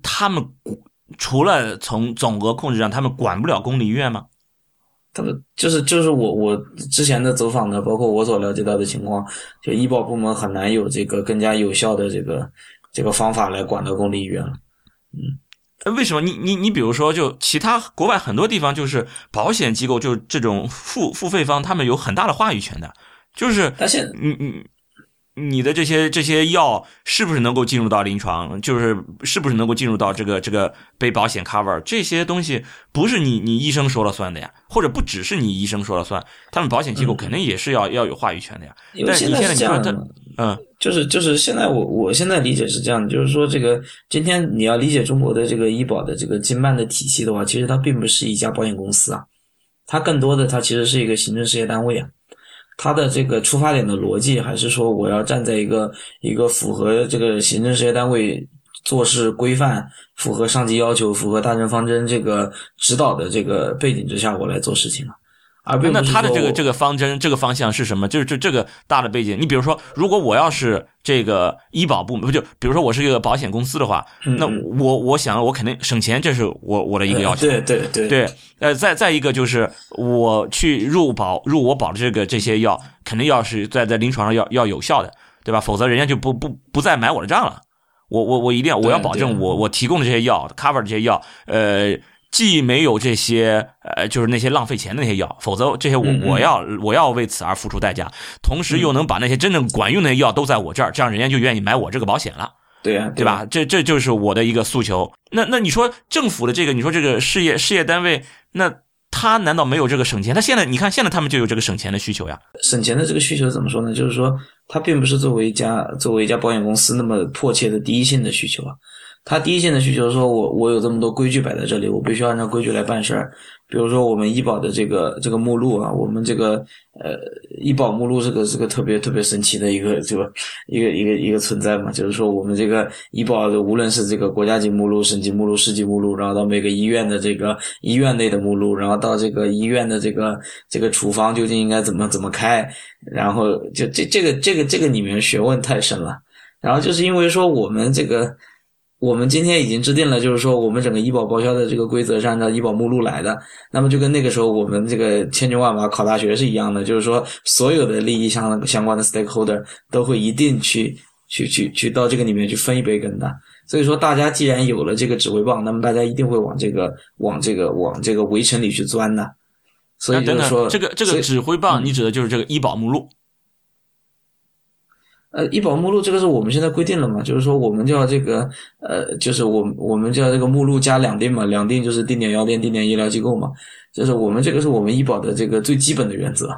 他们除了从总额控制上，他们管不了公立医院吗？他们就是就是我我之前的走访的，包括我所了解到的情况，就医保部门很难有这个更加有效的这个这个方法来管到公立医院了。嗯，为什么？你你你比如说，就其他国外很多地方，就是保险机构，就这种付付费方，他们有很大的话语权的，就是，但是嗯嗯。你的这些这些药是不是能够进入到临床？就是是不是能够进入到这个这个被保险 cover？这些东西不是你你医生说了算的呀，或者不只是你医生说了算，他们保险机构肯定也是要要有话语权的呀。但现在这样的，嗯，就是就是现在我我现在理解是这样的，就是说这个今天你要理解中国的这个医保的这个经办的体系的话，其实它并不是一家保险公司啊，它更多的它其实是一个行政事业单位啊。他的这个出发点的逻辑，还是说我要站在一个一个符合这个行政事业单位做事规范、符合上级要求、符合大政方针这个指导的这个背景之下，我来做事情啊。而那他的这个这个方针、这个方向是什么？就是这这个大的背景。你比如说，如果我要是这个医保部门，不就比如说我是一个保险公司的话，那我我想我肯定省钱，这是我我的一个要求。对对对对。呃，再再一个就是我去入保入我保的这个这些药，肯定要是在在临床上要要有效的，对吧？否则人家就不不不再买我的账了。我我我一定要我要保证我我提供的这些药 cover 这些药，呃。既没有这些，呃，就是那些浪费钱的那些药，否则这些我我要我要为此而付出代价，同时又能把那些真正管用的药都在我这儿，这样人家就愿意买我这个保险了。对呀，对吧？这这就是我的一个诉求。那那你说政府的这个，你说这个事业事业单位，那他难道没有这个省钱？他现在你看现在他们就有这个省钱的需求呀。省钱的这个需求怎么说呢？就是说，他并不是作为一家作为一家保险公司那么迫切的第一性的需求啊。他第一线的需求说，我我有这么多规矩摆在这里，我必须按照规矩来办事儿。比如说我们医保的这个这个目录啊，我们这个呃医保目录是个是个特别特别神奇的一个这个一个一个一个存在嘛。就是说我们这个医保的无论是这个国家级目录、省级目录、市级目录，然后到每个医院的这个医院内的目录，然后到这个医院的这个这个处方究竟应该怎么怎么开，然后就这这个这个这个里面学问太深了。然后就是因为说我们这个。我们今天已经制定了，就是说我们整个医保报销的这个规则是按照医保目录来的。那么就跟那个时候我们这个千军万马考大学是一样的，就是说所有的利益相相关的 stakeholder 都会一定去去去去到这个里面去分一杯羹的。所以说大家既然有了这个指挥棒，那么大家一定会往这个往这个往这个围城里去钻的。所以就是说这个这个指挥棒，你指的就是这个医保目录。呃，医保目录这个是我们现在规定了嘛？就是说我们叫这个呃，就是我我们叫这个目录加两定嘛，两定就是定点药店、定点医疗机构嘛。就是我们这个是我们医保的这个最基本的原则。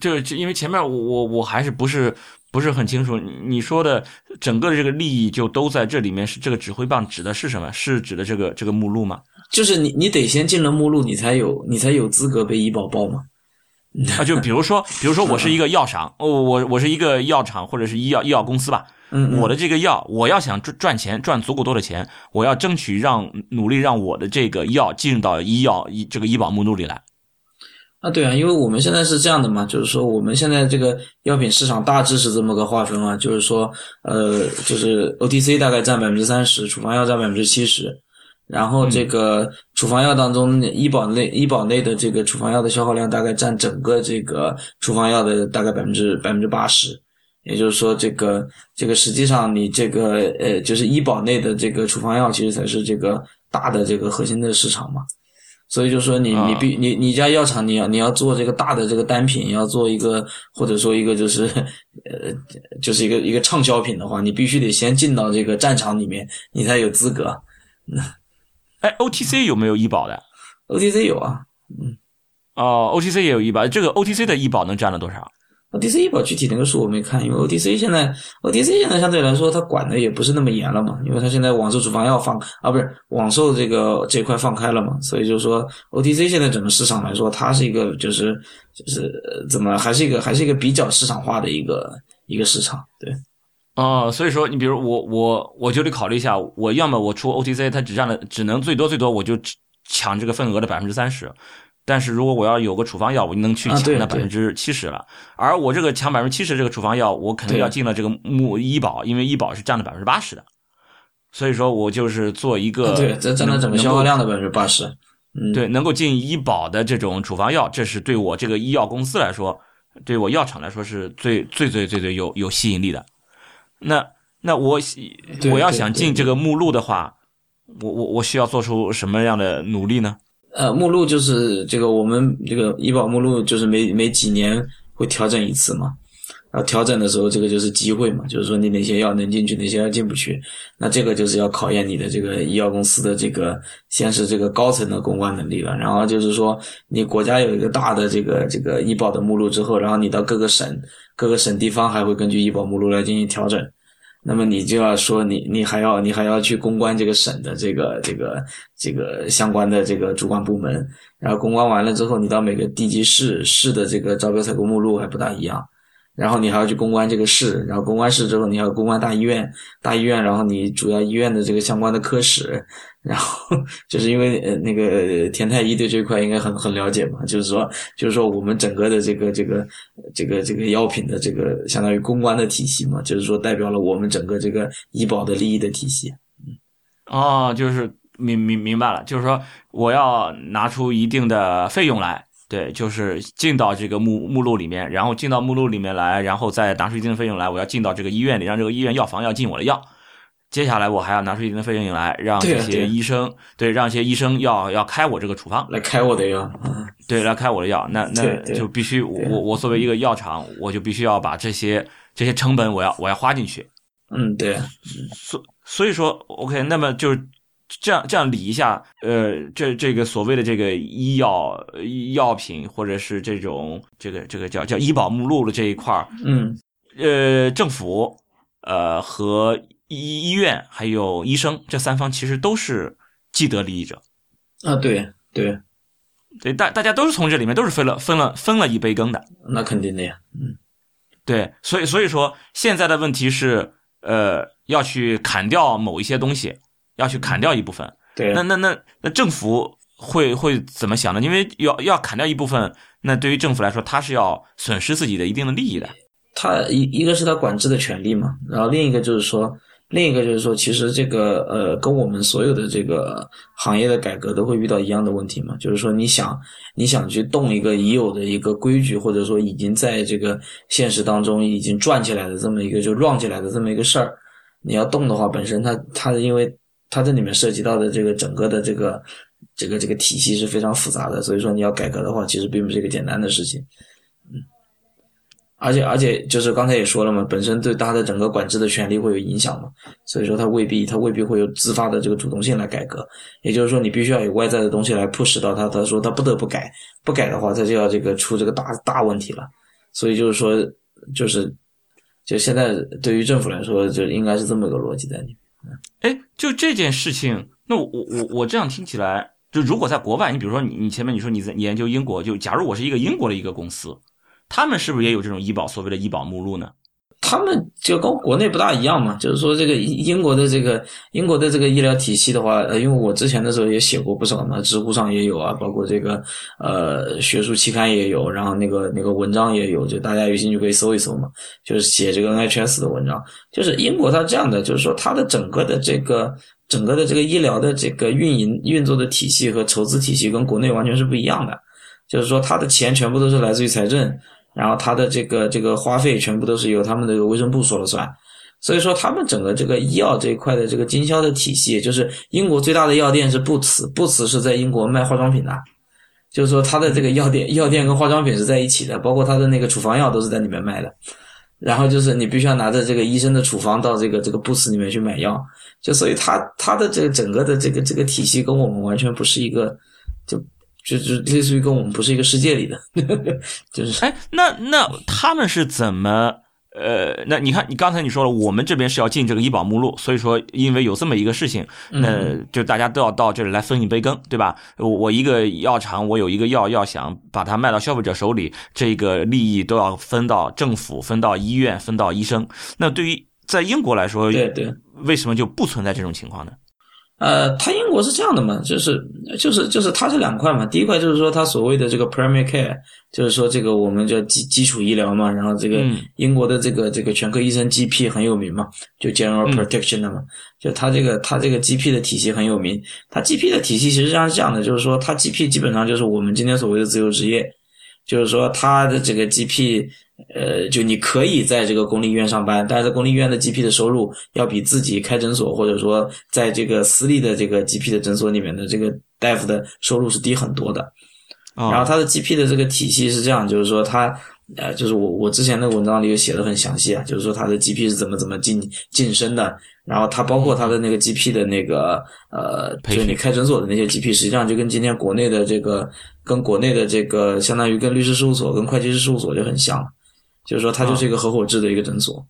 就就因为前面我我我还是不是不是很清楚，你说的整个的这个利益就都在这里面，是这个指挥棒指的是什么？是指的这个这个目录吗？就是你你得先进了目录，你才有你才有资格被医保报嘛。啊，就比如说，比如说我是一个药厂，哦，我我是一个药厂或者是医药医药公司吧，嗯，我的这个药，我要想赚赚钱，赚足够多的钱，我要争取让努力让我的这个药进入到医药医这个医保目录里来。啊，对啊，因为我们现在是这样的嘛，就是说我们现在这个药品市场大致是这么个划分啊，就是说，呃，就是 OTC 大概占百分之三十，处方药占百分之七十。然后这个处方药当中，医保内医保内的这个处方药的消耗量大概占整个这个处方药的大概百分之百分之八十，也就是说，这个这个实际上你这个呃，就是医保内的这个处方药其实才是这个大的这个核心的市场嘛。所以就说你你必你你家药厂你要你要做这个大的这个单品，要做一个或者说一个就是 呃就是一个一个畅销品的话，你必须得先进到这个战场里面，你才有资格。哎，OTC 有没有医保的？OTC 有啊，嗯，哦，OTC 也有医保，这个 OTC 的医保能占了多少？OTC 医保具体那个数我没看，因为 OTC 现在 OTC 现在相对来说它管的也不是那么严了嘛，因为它现在网售处方药放啊，不是网售这个这块放开了嘛，所以就是说 OTC 现在整个市场来说，它是一个就是就是怎么还是一个还是一个比较市场化的一个一个市场，对。哦，所以说你比如我我我就得考虑一下，我要么我出 OTC，它只占了只能最多最多我就抢这个份额的百分之三十，但是如果我要有个处方药，我就能去抢那百分之七十了。而我这个抢百分之七十这个处方药，我肯定要进了这个目医保，因为医保是占了百分之八十的。所以说我就是做一个对，这占了整个消耗量的百分之八十。嗯，对，能够进医保的这种处方药，这是对我这个医药公司来说，对我药厂来说是最最最最最有有吸引力的。那那我我要想进这个目录的话，我我我需要做出什么样的努力呢？呃，目录就是这个我们这个医保目录就是每每几年会调整一次嘛，然后调整的时候这个就是机会嘛，就是说你哪些药能进去，哪些药进不去，那这个就是要考验你的这个医药公司的这个先是这个高层的公关能力了，然后就是说你国家有一个大的这个这个医保的目录之后，然后你到各个省。各个省地方还会根据医保目录来进行调整，那么你就要说你你还要你还要去公关这个省的这个这个这个相关的这个主管部门，然后公关完了之后，你到每个地级市市的这个招标采购目录还不大一样。然后你还要去公关这个市，然后公关市之后，你要公关大医院，大医院，然后你主要医院的这个相关的科室，然后 就是因为呃那个田太医对这块应该很很了解嘛，就是说就是说我们整个的这个这个这个这个药品的这个相当于公关的体系嘛，就是说代表了我们整个这个医保的利益的体系。嗯，哦，就是明明明白了，就是说我要拿出一定的费用来。对，就是进到这个目目录里面，然后进到目录里面来，然后再拿出一定的费用来。我要进到这个医院里，让这个医院药房要进我的药。接下来我还要拿出一定的费用来，让这些医生对，让一些医生要要开我这个处方来开我的药。对，来开我的药。那那就必须我我我作为一个药厂，我就必须要把这些这些成本我要我要花进去。嗯，对。所所以说，OK，那么就是。这样这样理一下，呃，这这个所谓的这个医药药品，或者是这种这个这个叫叫医保目录的这一块儿，嗯，呃，政府呃和医医院还有医生这三方其实都是既得利益者啊，对对。对，大大家都是从这里面都是分了分了分了一杯羹的，那肯定的呀，嗯，对，所以所以说现在的问题是，呃，要去砍掉某一些东西。要去砍掉一部分，对，那那那那政府会会怎么想呢？因为要要砍掉一部分，那对于政府来说，他是要损失自己的一定的利益的。他一一个是他管制的权利嘛，然后另一个就是说，另一个就是说，其实这个呃，跟我们所有的这个行业的改革都会遇到一样的问题嘛，就是说，你想你想去动一个已有的一个规矩，或者说已经在这个现实当中已经转起来的这么一个就 run 起来的这么一个事儿，你要动的话，本身它它因为它这里面涉及到的这个整个的这个这个这个体系是非常复杂的，所以说你要改革的话，其实并不是一个简单的事情。嗯，而且而且就是刚才也说了嘛，本身对他的整个管制的权利会有影响嘛，所以说他未必他未必会有自发的这个主动性来改革。也就是说，你必须要有外在的东西来 push 到他，他说他不得不改，不改的话，他就要这个出这个大大问题了。所以就是说，就是就现在对于政府来说，就应该是这么个逻辑在里面。哎，就这件事情，那我我我这样听起来，就如果在国外，你比如说你你前面你说你在研究英国，就假如我是一个英国的一个公司。他们是不是也有这种医保所谓的医保目录呢？他们就跟国内不大一样嘛，就是说这个英国的这个英国的这个医疗体系的话，因为我之前的时候也写过不少嘛，知乎上也有啊，包括这个呃学术期刊也有，然后那个那个文章也有，就大家有兴趣可以搜一搜嘛，就是写这个 NHS 的文章，就是英国它这样的，就是说它的整个的这个整个的这个医疗的这个运营运作的体系和筹资体系跟国内完全是不一样的，就是说它的钱全部都是来自于财政。然后他的这个这个花费全部都是由他们的卫生部说了算，所以说他们整个这个医药这一块的这个经销的体系，就是英国最大的药店是布茨，布茨是在英国卖化妆品的，就是说他的这个药店药店跟化妆品是在一起的，包括他的那个处方药都是在里面卖的。然后就是你必须要拿着这个医生的处方到这个这个布茨里面去买药，就所以他他的这个整个的这个这个体系跟我们完全不是一个就。就就类似于跟我们不是一个世界里的，就是哎，那那他们是怎么呃？那你看，你刚才你说了，我们这边是要进这个医保目录，所以说因为有这么一个事情，那就大家都要到这里来分一杯羹，对吧？我我一个药厂，我有一个药要想把它卖到消费者手里，这个利益都要分到政府、分到医院、分到医生。那对于在英国来说，对对，为什么就不存在这种情况呢？呃，它英国是这样的嘛，就是就是就是它是两块嘛，第一块就是说它所谓的这个 primary care，就是说这个我们叫基基础医疗嘛，然后这个英国的这个这个全科医生 GP 很有名嘛，就 general protection 的嘛，就它这个它这个 GP 的体系很有名，它 GP 的体系实际上是这样的，就是说它 GP 基本上就是我们今天所谓的自由职业，就是说它的这个 GP。呃，就你可以在这个公立医院上班，但是在公立医院的 GP 的收入要比自己开诊所或者说在这个私立的这个 GP 的诊所里面的这个大夫的收入是低很多的。然后他的 GP 的这个体系是这样，就是说他呃，就是我我之前的文章里有写的很详细啊，就是说他的 GP 是怎么怎么晋晋升的，然后他包括他的那个 GP 的那个呃，就是你开诊所的那些 GP，实际上就跟今天国内的这个跟国内的这个相当于跟律师事务所跟会计师事务所就很像。就是说，它就是一个合伙制的一个诊所，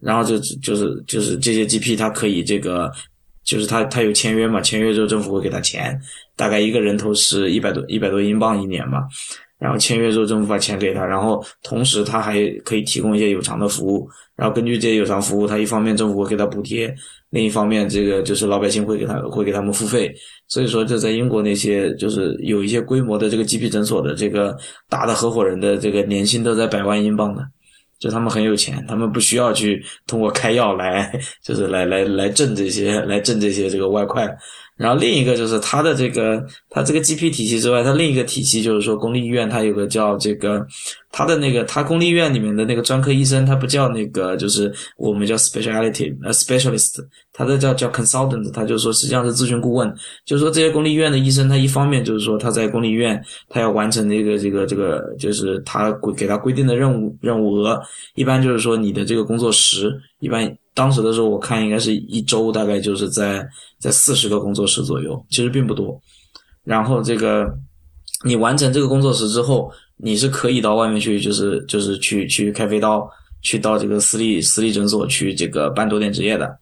然后就就是就是这些 GP，它可以这个，就是他他有签约嘛，签约之后政府会给他钱，大概一个人头是一百多一百多英镑一年嘛，然后签约之后政府把钱给他，然后同时他还可以提供一些有偿的服务，然后根据这些有偿服务，他一方面政府会给他补贴，另一方面这个就是老百姓会给他会给他们付费，所以说这在英国那些就是有一些规模的这个 GP 诊所的这个大的合伙人的这个年薪都在百万英镑的。就他们很有钱，他们不需要去通过开药来，就是来来来挣这些，来挣这些这个外快。然后另一个就是他的这个，他这个 GP 体系之外，他另一个体系就是说，公立医院它有个叫这个，他的那个他公立医院里面的那个专科医生，他不叫那个，就是我们叫 speciality，呃 specialist，他的叫叫 consultant，他就说实际上是咨询顾问，就是说这些公立医院的医生，他一方面就是说他在公立医院，他要完成那个这个这个，就是他规给他规定的任务任务额，一般就是说你的这个工作时，一般。当时的时候，我看应该是一周大概就是在在四十个工作室左右，其实并不多。然后这个你完成这个工作室之后，你是可以到外面去，就是就是去去开飞刀，去到这个私立私立诊所去这个办多点执业的。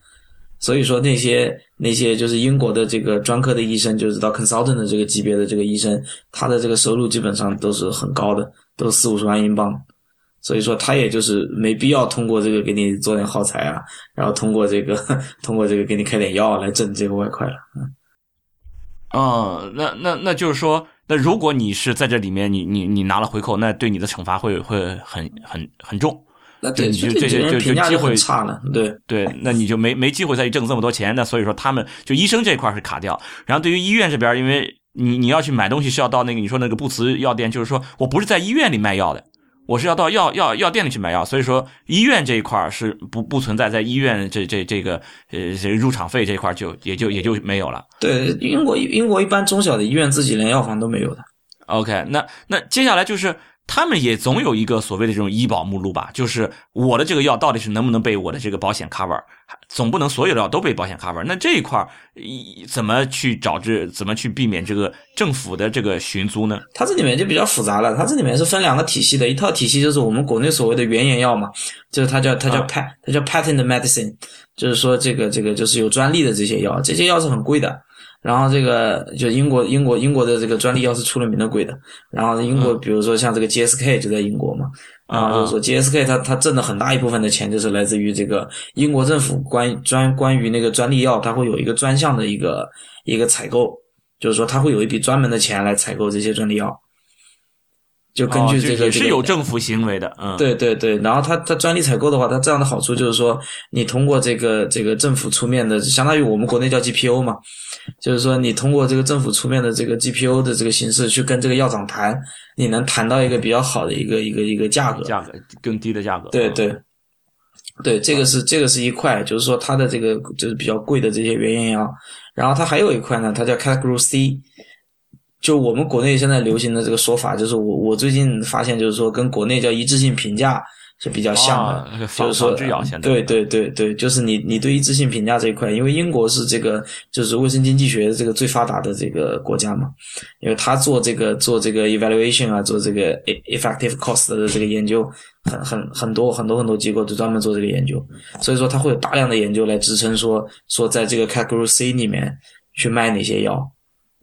所以说那些那些就是英国的这个专科的医生，就是到 consultant 的这个级别的这个医生，他的这个收入基本上都是很高的，都四五十万英镑。所以说，他也就是没必要通过这个给你做点耗材啊，然后通过这个 通过这个给你开点药来挣这个外快了。嗯，那那那就是说，那如果你是在这里面，你你你拿了回扣，那对你的惩罚会会很很很重。那这就这些就就机会差了，对对，那你就没没机会再去挣这么多钱。那所以说，他们就医生这一块是卡掉。然后对于医院这边，因为你你要去买东西是要到那个你说那个布茨药店，就是说我不是在医院里卖药的。我是要到药药药店里去买药，所以说医院这一块是不不存在，在医院这这这个呃入场费这一块就也就也就没有了。对，英国英国一般中小的医院自己连药房都没有的。OK，那那接下来就是他们也总有一个所谓的这种医保目录吧，就是我的这个药到底是能不能被我的这个保险 cover，总不能所有的药都被保险 cover。那这一块怎么去找这，怎么去避免这个政府的这个寻租呢？它这里面就比较复杂了，它这里面是分两个体系的，一套体系就是我们国内所谓的原研药嘛，就是它叫它叫 pat，它叫 patent medicine，就是说这个这个就是有专利的这些药，这些药是很贵的。然后这个就英国英国英国的这个专利药是出了名的贵的。然后英国比如说像这个 GSK 就在英国嘛，然后就是说 GSK 它它挣的很大一部分的钱就是来自于这个英国政府关专关于那个专利药，它会有一个专项的一个一个采购，就是说它会有一笔专门的钱来采购这些专利药。就根据这个，也是有政府行为的，嗯，对对对。然后它它专利采购的话，它这样的好处就是说，你通过这个这个政府出面的，相当于我们国内叫 GPO 嘛，就是说你通过这个政府出面的这个 GPO 的这个形式去跟这个药厂谈，你能谈到一个比较好的一个一个一个价格，价格更低的价格。对对对，这个是这个是一块，就是说它的这个就是比较贵的这些原因啊，然后它还有一块呢，它叫 Category C。就我们国内现在流行的这个说法，就是我我最近发现，就是说跟国内叫一致性评价是比较像的，就是说，对对对对，就是你你对一致性评价这一块，因为英国是这个就是卫生经济学这个最发达的这个国家嘛，因为他做这个做这个 evaluation 啊，做这个 effective cost 的这个研究，很很很多很多很多机构都专门做这个研究，所以说他会有大量的研究来支撑说说在这个 category C 里面去卖哪些药。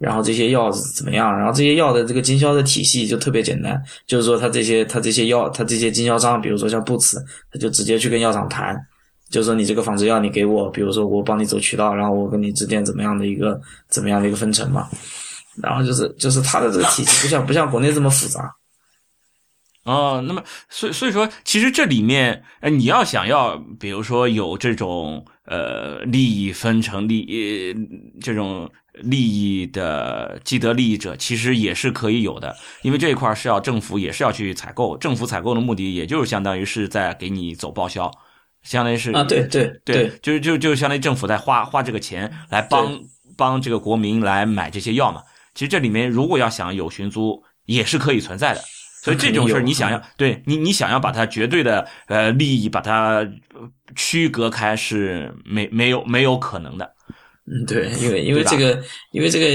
然后这些药怎么样？然后这些药的这个经销的体系就特别简单，就是说他这些他这些药，他这些经销商，比如说像布茨，他就直接去跟药厂谈，就是说你这个仿制药你给我，比如说我帮你走渠道，然后我跟你之间怎么样的一个怎么样的一个分成嘛。然后就是就是他的这个体系不像不像国内这么复杂。哦，那么所以所以说，其实这里面，呃，你要想要，比如说有这种呃利益分成利这种。利益的既得利益者其实也是可以有的，因为这一块是要政府也是要去采购，政府采购的目的也就是相当于是在给你走报销，相当于是啊，对对对，就是就就相当于政府在花花这个钱来帮帮这个国民来买这些药嘛。其实这里面如果要想有寻租也是可以存在的，所以这种事儿你想要对你你想要把它绝对的呃利益把它区隔开是没没有没有可能的。嗯，对，因为因为这个，因为这个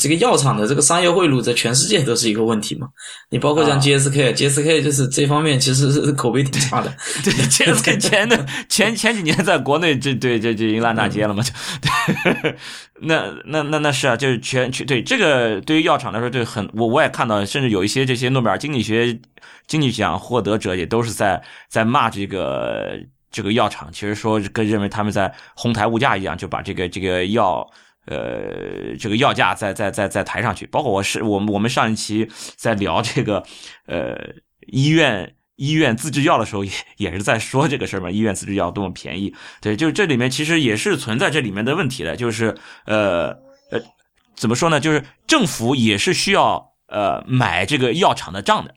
这个药厂的这个商业贿赂在全世界都是一个问题嘛。你包括像 GSK，GSK 就是这方面其实是口碑挺差的。对，GSK 前的前前几年在国内这对这这已经烂大街了嘛？就那那那那是啊，就是全全对这个对于药厂来说，就很我我也看到，甚至有一些这些诺贝尔经济学经济奖获得者也都是在在骂这个。这个药厂其实说跟认为他们在哄抬物价一样，就把这个这个药，呃，这个药价再再再再抬上去。包括我是我们我们上一期在聊这个，呃，医院医院自制药的时候，也也是在说这个事儿嘛。医院自制药多么便宜，对，就是这里面其实也是存在这里面的问题的，就是呃呃，怎么说呢？就是政府也是需要呃买这个药厂的账的。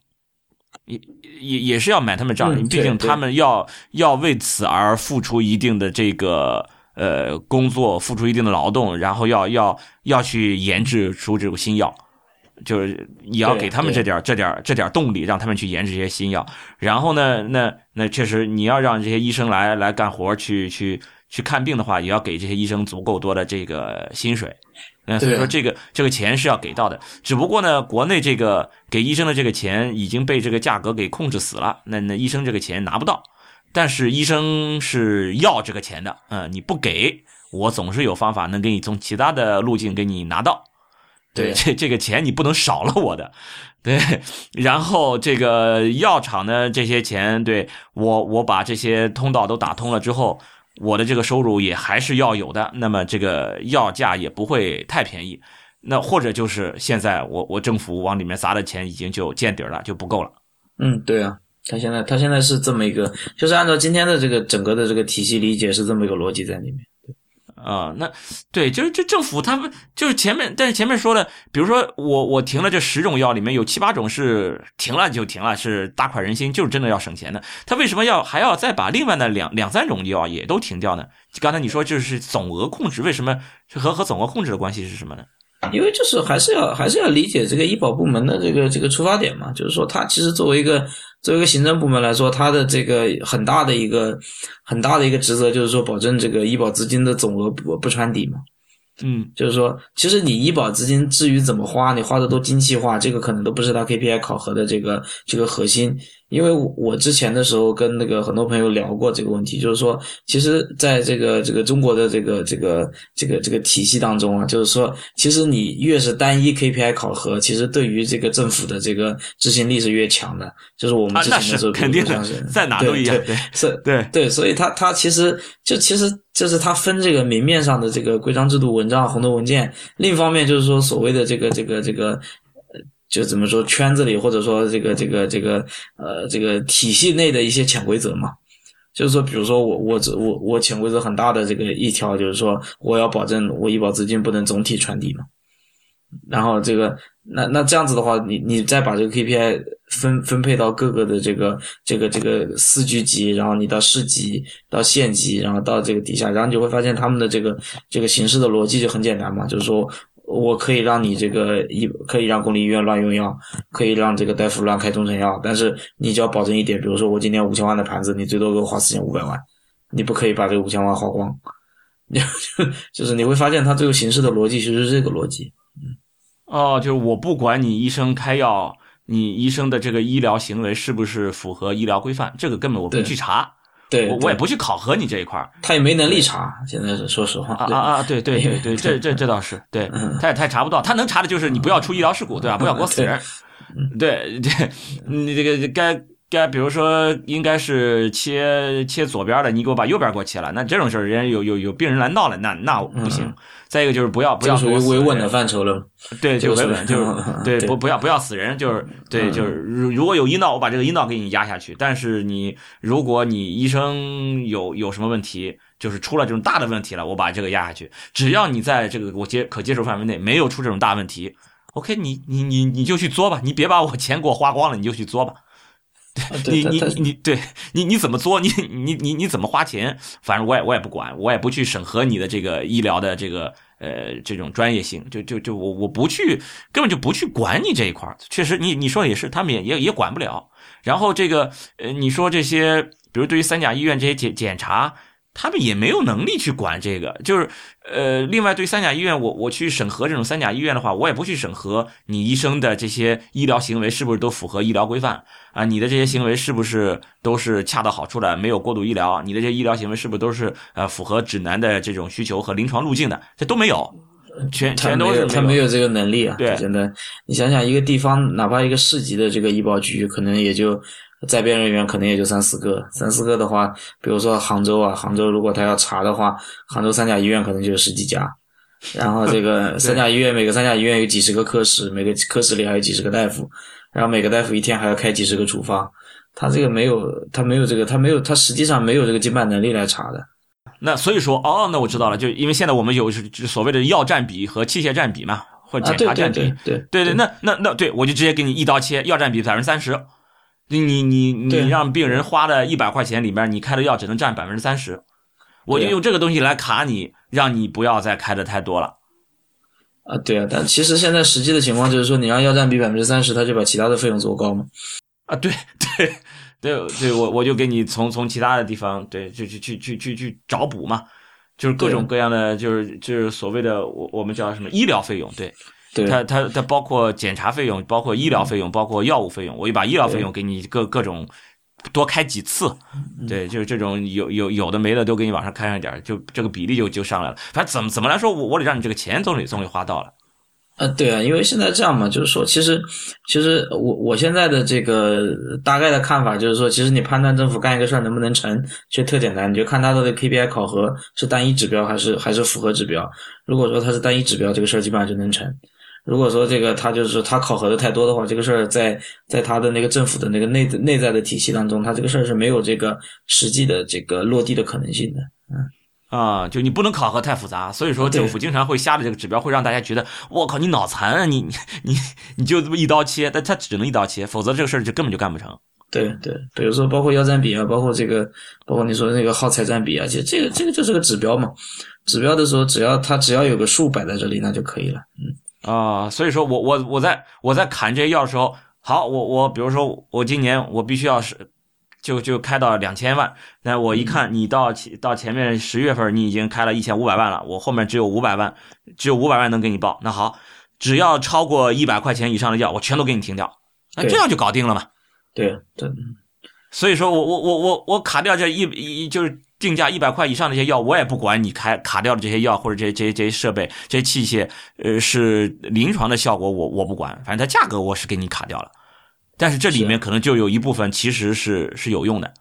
也也也是要买他们账，毕竟他们要要为此而付出一定的这个呃工作，付出一定的劳动，然后要要要去研制出这种新药，就是也要给他们这点这点这点动力，让他们去研制这些新药。然后呢，那那确实你要让这些医生来来干活去去去看病的话，也要给这些医生足够多的这个薪水。嗯，所以说这个这个钱是要给到的，只不过呢，国内这个给医生的这个钱已经被这个价格给控制死了，那那医生这个钱拿不到，但是医生是要这个钱的，嗯，你不给我总是有方法能给你从其他的路径给你拿到，对，这这个钱你不能少了我的，对，然后这个药厂呢这些钱，对我我把这些通道都打通了之后。我的这个收入也还是要有的，那么这个要价也不会太便宜，那或者就是现在我我政府往里面砸的钱已经就见底了，就不够了。嗯，对啊，他现在他现在是这么一个，就是按照今天的这个整个的这个体系理解是这么一个逻辑在里面。啊，那对，就是这政府他们就是前面，但是前面说的，比如说我我停了这十种药，里面有七八种是停了就停了，是大快人心，就是真的要省钱的。他为什么要还要再把另外的两两三种药也都停掉呢？刚才你说就是总额控制，为什么和和总额控制的关系是什么呢？因为就是还是要还是要理解这个医保部门的这个这个出发点嘛，就是说它其实作为一个作为一个行政部门来说，它的这个很大的一个很大的一个职责就是说保证这个医保资金的总额不不穿底嘛。嗯，就是说，其实你医保资金至于怎么花，你花的多精细化，这个可能都不是它 KPI 考核的这个这个核心。因为我之前的时候跟那个很多朋友聊过这个问题，就是说，其实在这个这个中国的这个这个这个这个体系当中啊，就是说，其实你越是单一 KPI 考核，其实对于这个政府的这个执行力是越强的。就是我们之前的时候，肯定的，在哪都一样，对，是，对对，所以他他其实就其实就是他分这个明面上的这个规章制度文章、红头文件，另一方面就是说所谓的这个这个这个。就怎么说圈子里，或者说这个这个这个呃这个体系内的一些潜规则嘛，就是说，比如说我我我我潜规则很大的这个一条，就是说我要保证我医保资金不能总体传递嘛。然后这个那那这样子的话，你你再把这个 KPI 分分配到各个的这个这个这个四局级，然后你到市级到县级，然后到这个底下，然后你就会发现他们的这个这个形式的逻辑就很简单嘛，就是说。我可以让你这个医，可以让公立医院乱用药，可以让这个大夫乱开中成药，但是你只要保证一点，比如说我今年五千万的盘子，你最多给我花四千五百万，你不可以把这五千万花光。就是你会发现，他这个形式的逻辑其实是这个逻辑。嗯，哦，就是我不管你医生开药，你医生的这个医疗行为是不是符合医疗规范，这个根本我不去查。对，我我也不去考核你这一块儿，他也没能力查。现在是说实话啊啊啊！对对对对，这这这倒是对，他也他也查不到，他能查的就是你不要出医疗事故，对吧？不要给我死人。对对，你这个该该，比如说应该是切切左边的，你给我把右边给我切了，那这种事儿，人家有有有病人来闹了，那那不行。再一个就是不要不要属于维稳的范畴了，对，就维稳，就是 对不不要不要死人，就是对，就是如如果有阴道，我把这个阴道给你压下去。但是你如果你医生有有什么问题，就是出了这种大的问题了，我把这个压下去。只要你在这个我接可接受范围内，没有出这种大问题，OK，你你你你就去作吧，你别把我钱给我花光了，你就去作吧。你你你对你你怎么做？你你你你怎么花钱？反正我也我也不管，我也不去审核你的这个医疗的这个呃这种专业性。就就就我我不去，根本就不去管你这一块确实，你你说也是，他们也也也管不了。然后这个呃，你说这些，比如对于三甲医院这些检检查。他们也没有能力去管这个，就是，呃，另外对三甲医院，我我去审核这种三甲医院的话，我也不去审核你医生的这些医疗行为是不是都符合医疗规范啊？你的这些行为是不是都是恰到好处的，没有过度医疗？你的这些医疗行为是不是都是呃符合指南的这种需求和临床路径的？这都没有，全全都是他没有这个能力啊！对，真的，你想想一个地方，哪怕一个市级的这个医保局，可能也就。在编人员可能也就三四个，三四个的话，比如说杭州啊，杭州如果他要查的话，杭州三甲医院可能就有十几家，然后这个 三甲医院每个三甲医院有几十个科室，每个科室里还有几十个大夫，然后每个大夫一天还要开几十个处方，他这个没有，他没有这个，他没有，他实际上没有这个经办能力来查的。那所以说，哦，那我知道了，就因为现在我们有所谓的药占比和器械占比嘛，或者检查占比，对对对，那那那对我就直接给你一刀切，药占比百分之三十。你你你你让病人花的一百块钱里面，你开的药只能占百分之三十，我就用这个东西来卡你，让你不要再开的太多了。啊，对啊，但其实现在实际的情况就是说，你让药占比百分之三十，他就把其他的费用做高嘛。啊，对 对对对，我我就给你从从其他的地方对，就去去去去去找补嘛，就是各种各样的，就是就是所谓的我我们叫什么医疗费用，对。它它它包括检查费用，包括医疗费用，包括药物费用。我就把医疗费用给你各各种多开几次，对，就是这种有有有的没的都给你往上开上一点，就这个比例就就上来了。反正怎么怎么来说，我我得让你这个钱总得总得花到了。呃，对啊，因为现在这样嘛，就是说，其实其实我我现在的这个大概的看法就是说，其实你判断政府干一个事儿能不能成，其实特简单，你就看它的 KPI 考核是单一指标还是还是复合指标。如果说它是单一指标，这个事儿基本上就能成。如果说这个他就是他考核的太多的话，这个事儿在在他的那个政府的那个内内在的体系当中，他这个事儿是没有这个实际的这个落地的可能性的。嗯啊，就你不能考核太复杂，所以说政府经常会下的这个指标会让大家觉得，我靠，你脑残啊，你你你你就这么一刀切，但他只能一刀切，否则这个事儿就根本就干不成。对对，比如说包括腰占比啊，包括这个，包括你说的那个耗材占比啊，其实这个这个就是个指标嘛。指标的时候，只要它只要有个数摆在这里，那就可以了。嗯。啊，所以说我我我在我在砍这些药的时候，好，我我比如说我今年我必须要是就就开到两千万，那我一看你到到前面十月份你已经开了一千五百万了，我后面只有五百万，只有五百万能给你报，那好，只要超过一百块钱以上的药，我全都给你停掉，那这样就搞定了嘛？对对，所以说我我我我我卡掉这一一就是。定价一百块以上的这些药，我也不管你开卡掉的这些药或者这些这些这些设备、这些器械，呃，是临床的效果，我我不管，反正它价格我是给你卡掉了。但是这里面可能就有一部分其实是是有用的，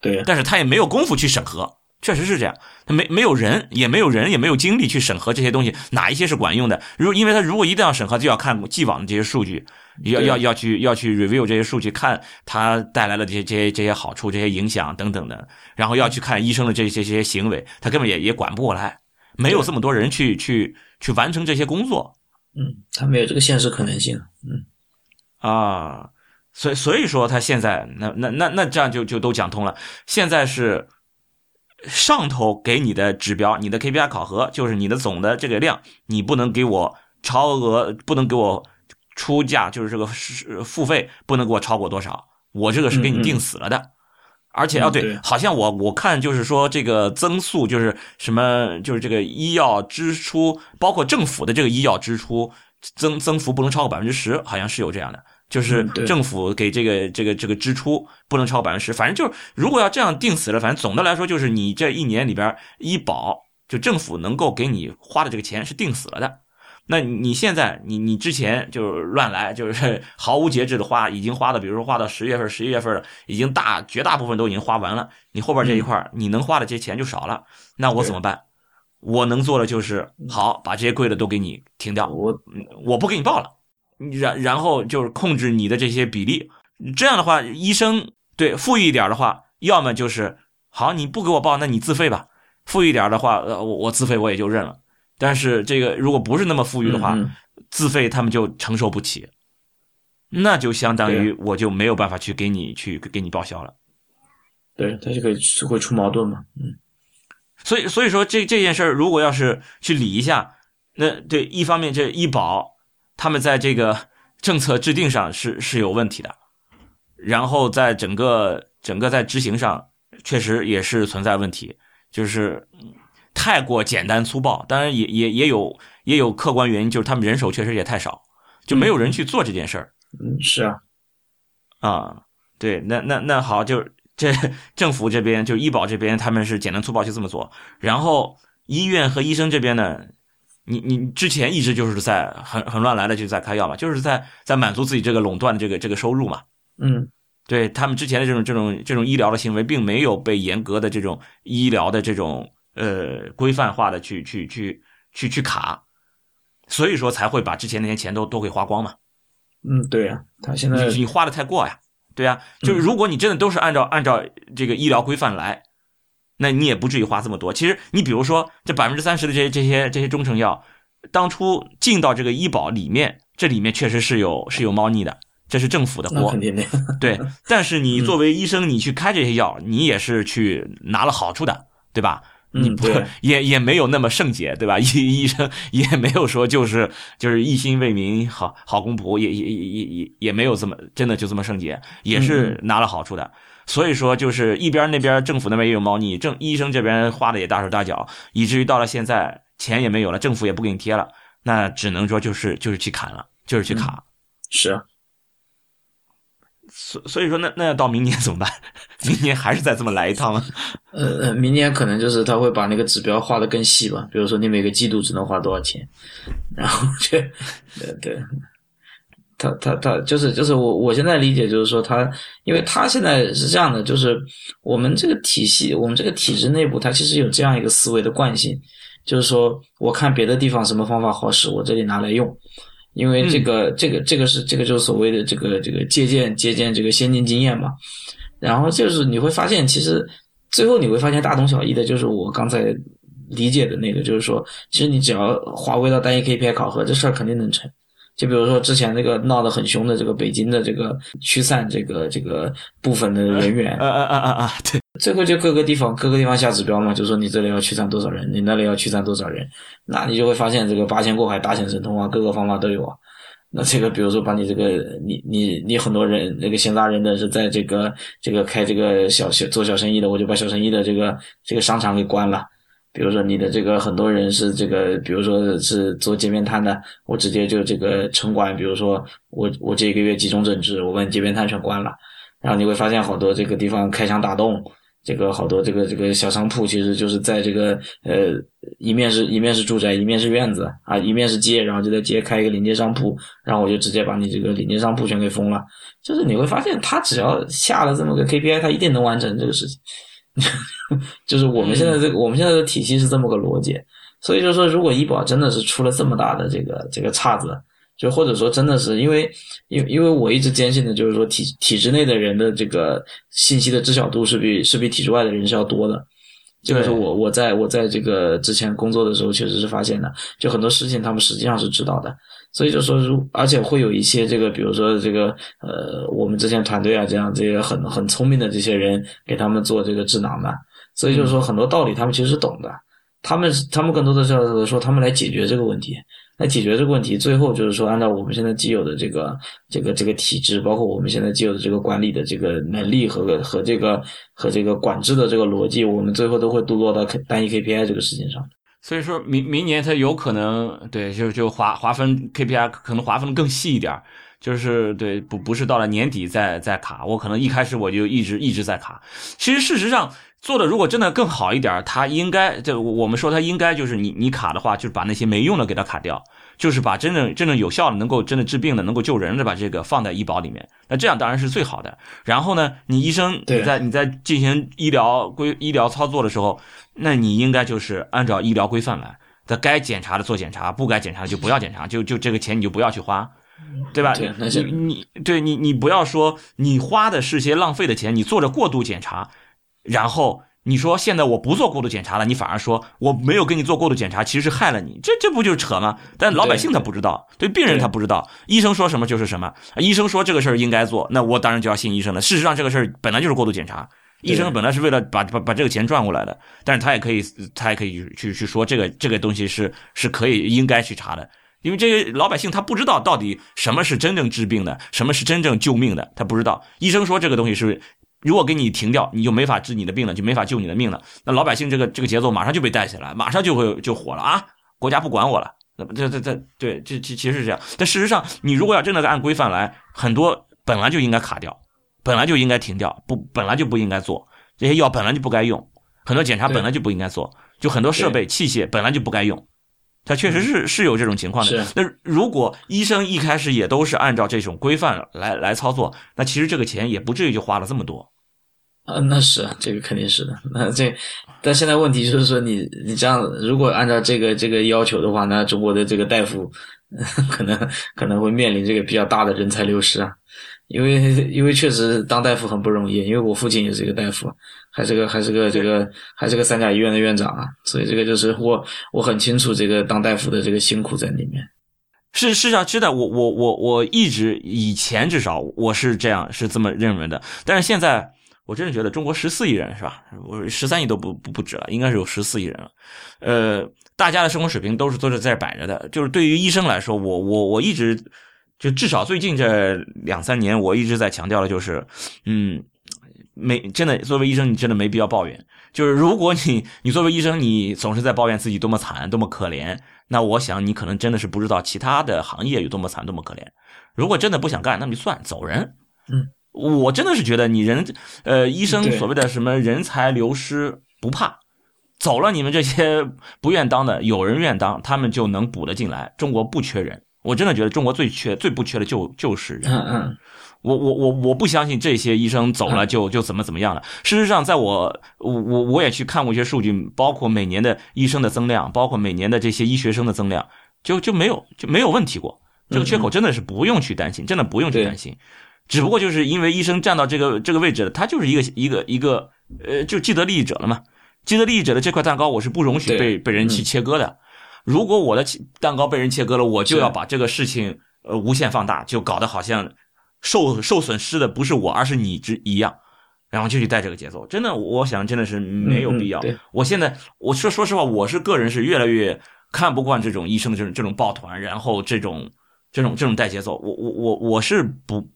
对，但是他也没有功夫去审核。确实是这样，他没没有人，也没有人，也没有精力去审核这些东西，哪一些是管用的？如因为他如果一定要审核，就要看既往的这些数据，要要要去要去 review 这些数据，看它带来了这些这些这些好处、这些影响等等的，然后要去看医生的这些这些行为，他根本也也管不过来，没有这么多人去去去完成这些工作。嗯，他没有这个现实可能性。嗯，啊，所以所以说他现在那那那那这样就就都讲通了，现在是。上头给你的指标，你的 KPI 考核就是你的总的这个量，你不能给我超额，不能给我出价，就是这个付费不能给我超过多少，我这个是给你定死了的。而且啊，对，好像我我看就是说这个增速就是什么，就是这个医药支出，包括政府的这个医药支出增增幅不能超过百分之十，好像是有这样的。就是政府给这个这个这个支出不能超过百分之十，反正就是如果要这样定死了，反正总的来说就是你这一年里边医保就政府能够给你花的这个钱是定死了的。那你现在你你之前就是乱来，就是毫无节制的花，已经花的，比如说花到十月份、十一月份了，已经大绝大部分都已经花完了，你后边这一块你能花的这些钱就少了。那我怎么办？我能做的就是好把这些贵的都给你停掉，我我不给你报了。然然后就是控制你的这些比例，这样的话，医生对富裕一点的话，要么就是好，你不给我报，那你自费吧。富裕一点的话，呃，我我自费我也就认了。但是这个如果不是那么富裕的话，自费他们就承受不起，那就相当于我就没有办法去给你去给你报销了。对，他就可以会出矛盾嘛。嗯，所以所以说这这件事儿，如果要是去理一下，那对一方面这医保。他们在这个政策制定上是是有问题的，然后在整个整个在执行上确实也是存在问题，就是太过简单粗暴。当然也也也有也有客观原因，就是他们人手确实也太少，就没有人去做这件事儿。嗯，是啊，啊，对，那那那好，就这 政府这边就医保这边他们是简单粗暴就这么做，然后医院和医生这边呢。你你之前一直就是在很很乱来的就在开药嘛，就是在在满足自己这个垄断的这个这个收入嘛。嗯，对他们之前的这种这种这种医疗的行为，并没有被严格的这种医疗的这种呃规范化的去去去去去卡，所以说才会把之前那些钱都都给花光嘛。嗯，对呀，他现在你花的太过呀，对呀，就是如果你真的都是按照按照这个医疗规范来。那你也不至于花这么多。其实你比如说这百分之三十的这些这些这些中成药，当初进到这个医保里面，这里面确实是有是有猫腻的，这是政府的锅。对，但是你作为医生，你去开这些药，你也是去拿了好处的，对吧？你不也也没有那么圣洁，对吧？医医生也没有说就是就是一心为民，好好公仆，也也也也也没有这么真的就这么圣洁，也是拿了好处的。所以说，就是一边那边政府那边也有猫腻，政医生这边花的也大手大脚，以至于到了现在钱也没有了，政府也不给你贴了，那只能说就是就是去砍了，就是去卡。是。所所以说，那那要到明年怎么办？明年还是再这么来一趟吗？呃，明年可能就是他会把那个指标画的更细吧，比如说你每个季度只能花多少钱，然后就，对对。他他他就是就是我我现在理解就是说他，因为他现在是这样的，就是我们这个体系，我们这个体制内部，他其实有这样一个思维的惯性，就是说我看别的地方什么方法好使，我这里拿来用，因为这个这个这个是这个就是所谓的这个这个借鉴借鉴这个先进经验嘛，然后就是你会发现，其实最后你会发现大同小异的，就是我刚才理解的那个，就是说，其实你只要划归到单一 KPI 考核，这事儿肯定能成。就比如说之前那个闹得很凶的这个北京的这个驱散这个这个部分的人员，啊啊啊啊啊！对，最后就各个地方各个地方下指标嘛，就说你这里要驱散多少人，你那里要驱散多少人，那你就会发现这个八仙过海、大显神通啊，各个方法都有啊。那这个比如说把你这个你你你很多人那个闲杂人等是在这个这个开这个小小做小生意的，我就把小生意的这个这个商场给关了。比如说你的这个很多人是这个，比如说是做街边摊的，我直接就这个城管，比如说我我这个月集中整治，我把街边摊全关了，然后你会发现好多这个地方开枪打洞，这个好多这个这个小商铺其实就是在这个呃一面是一面是住宅，一面是院子啊，一面是街，然后就在街开一个临街商铺，然后我就直接把你这个临街商铺全给封了，就是你会发现他只要下了这么个 KPI，他一定能完成这个事情。就是我们现在这个，我们现在的体系是这么个逻辑，所以就是说，如果医保真的是出了这么大的这个这个岔子，就或者说真的是因为，因因为我一直坚信的就是说体体制内的人的这个信息的知晓度是比是比体制外的人是要多的，就是我我在我在这个之前工作的时候确实是发现的，就很多事情他们实际上是知道的。所以就说，如而且会有一些这个，比如说这个，呃，我们之前团队啊，这样这些很很聪明的这些人，给他们做这个智囊的。所以就是说，很多道理他们其实是懂的。他们他们更多的是说，他们来解决这个问题，来解决这个问题。最后就是说，按照我们现在既有的这个这个这个体制，包括我们现在既有的这个管理的这个能力和和这个和这个管制的这个逻辑，我们最后都会都落到单一 KPI 这个事情上。所以说明明年它有可能对，就就划划分 KPI 可能划分的更细一点，就是对不不是到了年底再再卡，我可能一开始我就一直一直在卡。其实事实上做的如果真的更好一点，它应该就我们说它应该就是你你卡的话，就是把那些没用的给它卡掉。就是把真正真正有效的、能够真的治病的、能够救人的，把这个放在医保里面。那这样当然是最好的。然后呢，你医生你在你在进行医疗规医疗操作的时候，那你应该就是按照医疗规范来。在该检查的做检查，不该检查的就不要检查，就就这个钱你就不要去花，对吧？你你对你你不要说你花的是些浪费的钱，你做着过度检查，然后。你说现在我不做过度检查了，你反而说我没有给你做过度检查，其实是害了你，这这不就是扯吗？但老百姓他不知道，对病人他不知道，医生说什么就是什么。医生说这个事儿应该做，那我当然就要信医生了。事实上这个事儿本来就是过度检查，医生本来是为了把把把这个钱赚过来的，但是他也可以他也可以去去说这个这个东西是是可以应该去查的，因为这些老百姓他不知道到底什么是真正治病的，什么是真正救命的，他不知道。医生说这个东西是。如果给你停掉，你就没法治你的病了，就没法救你的命了。那老百姓这个这个节奏马上就被带起来，马上就会就火了啊！国家不管我了，那这这这对，这其其实是这样。但事实上，你如果要真的按规范来，很多本来就应该卡掉，本来就应该停掉，不本来就不应该做这些药，本来就不该用，很多检查本来就不应该做，就很多设备器械本来就不该用。它确实是是有这种情况的。那如果医生一开始也都是按照这种规范来来操作，那其实这个钱也不至于就花了这么多。啊，那是这个肯定是的。那这，但现在问题就是说，你你这样，如果按照这个这个要求的话，那中国的这个大夫 可能可能会面临这个比较大的人才流失啊。因为因为确实当大夫很不容易，因为我父亲也是一个大夫，还是个还是个这个还是个三甲医院的院长啊，所以这个就是我我很清楚这个当大夫的这个辛苦在里面。是是啊，是的，我我我我一直以前至少我是这样是这么认为的，但是现在我真的觉得中国十四亿人是吧？我十三亿都不不不止了，应该是有十四亿人了。呃，大家的生活水平都是都是在这摆着的，就是对于医生来说，我我我一直。就至少最近这两三年，我一直在强调的就是，嗯，没真的作为医生，你真的没必要抱怨。就是如果你你作为医生，你总是在抱怨自己多么惨、多么可怜，那我想你可能真的是不知道其他的行业有多么惨、多么可怜。如果真的不想干，那么就算走人。嗯，我真的是觉得你人，呃，医生所谓的什么人才流失不怕，走了你们这些不愿当的，有人愿当，他们就能补得进来。中国不缺人。我真的觉得中国最缺、最不缺的就就是人。嗯嗯，我我我我不相信这些医生走了就就怎么怎么样了。事实上，在我我我我也去看过一些数据，包括每年的医生的增量，包括每年的这些医学生的增量，就就没有就没有问题过。这个缺口真的是不用去担心，真的不用去担心。只不过就是因为医生站到这个这个位置了，他就是一个一个一个呃，就既得利益者了嘛。既得利益者的这块蛋糕，我是不容许被被人去切割的。如果我的蛋糕被人切割了，我就要把这个事情呃无限放大，就搞得好像受受损失的不是我，而是你之一样，然后就去带这个节奏。真的，我想真的是没有必要。我现在我说说实话，我是个人是越来越看不惯这种医生的这种这种抱团，然后这种这种这种带节奏。我我我我是不。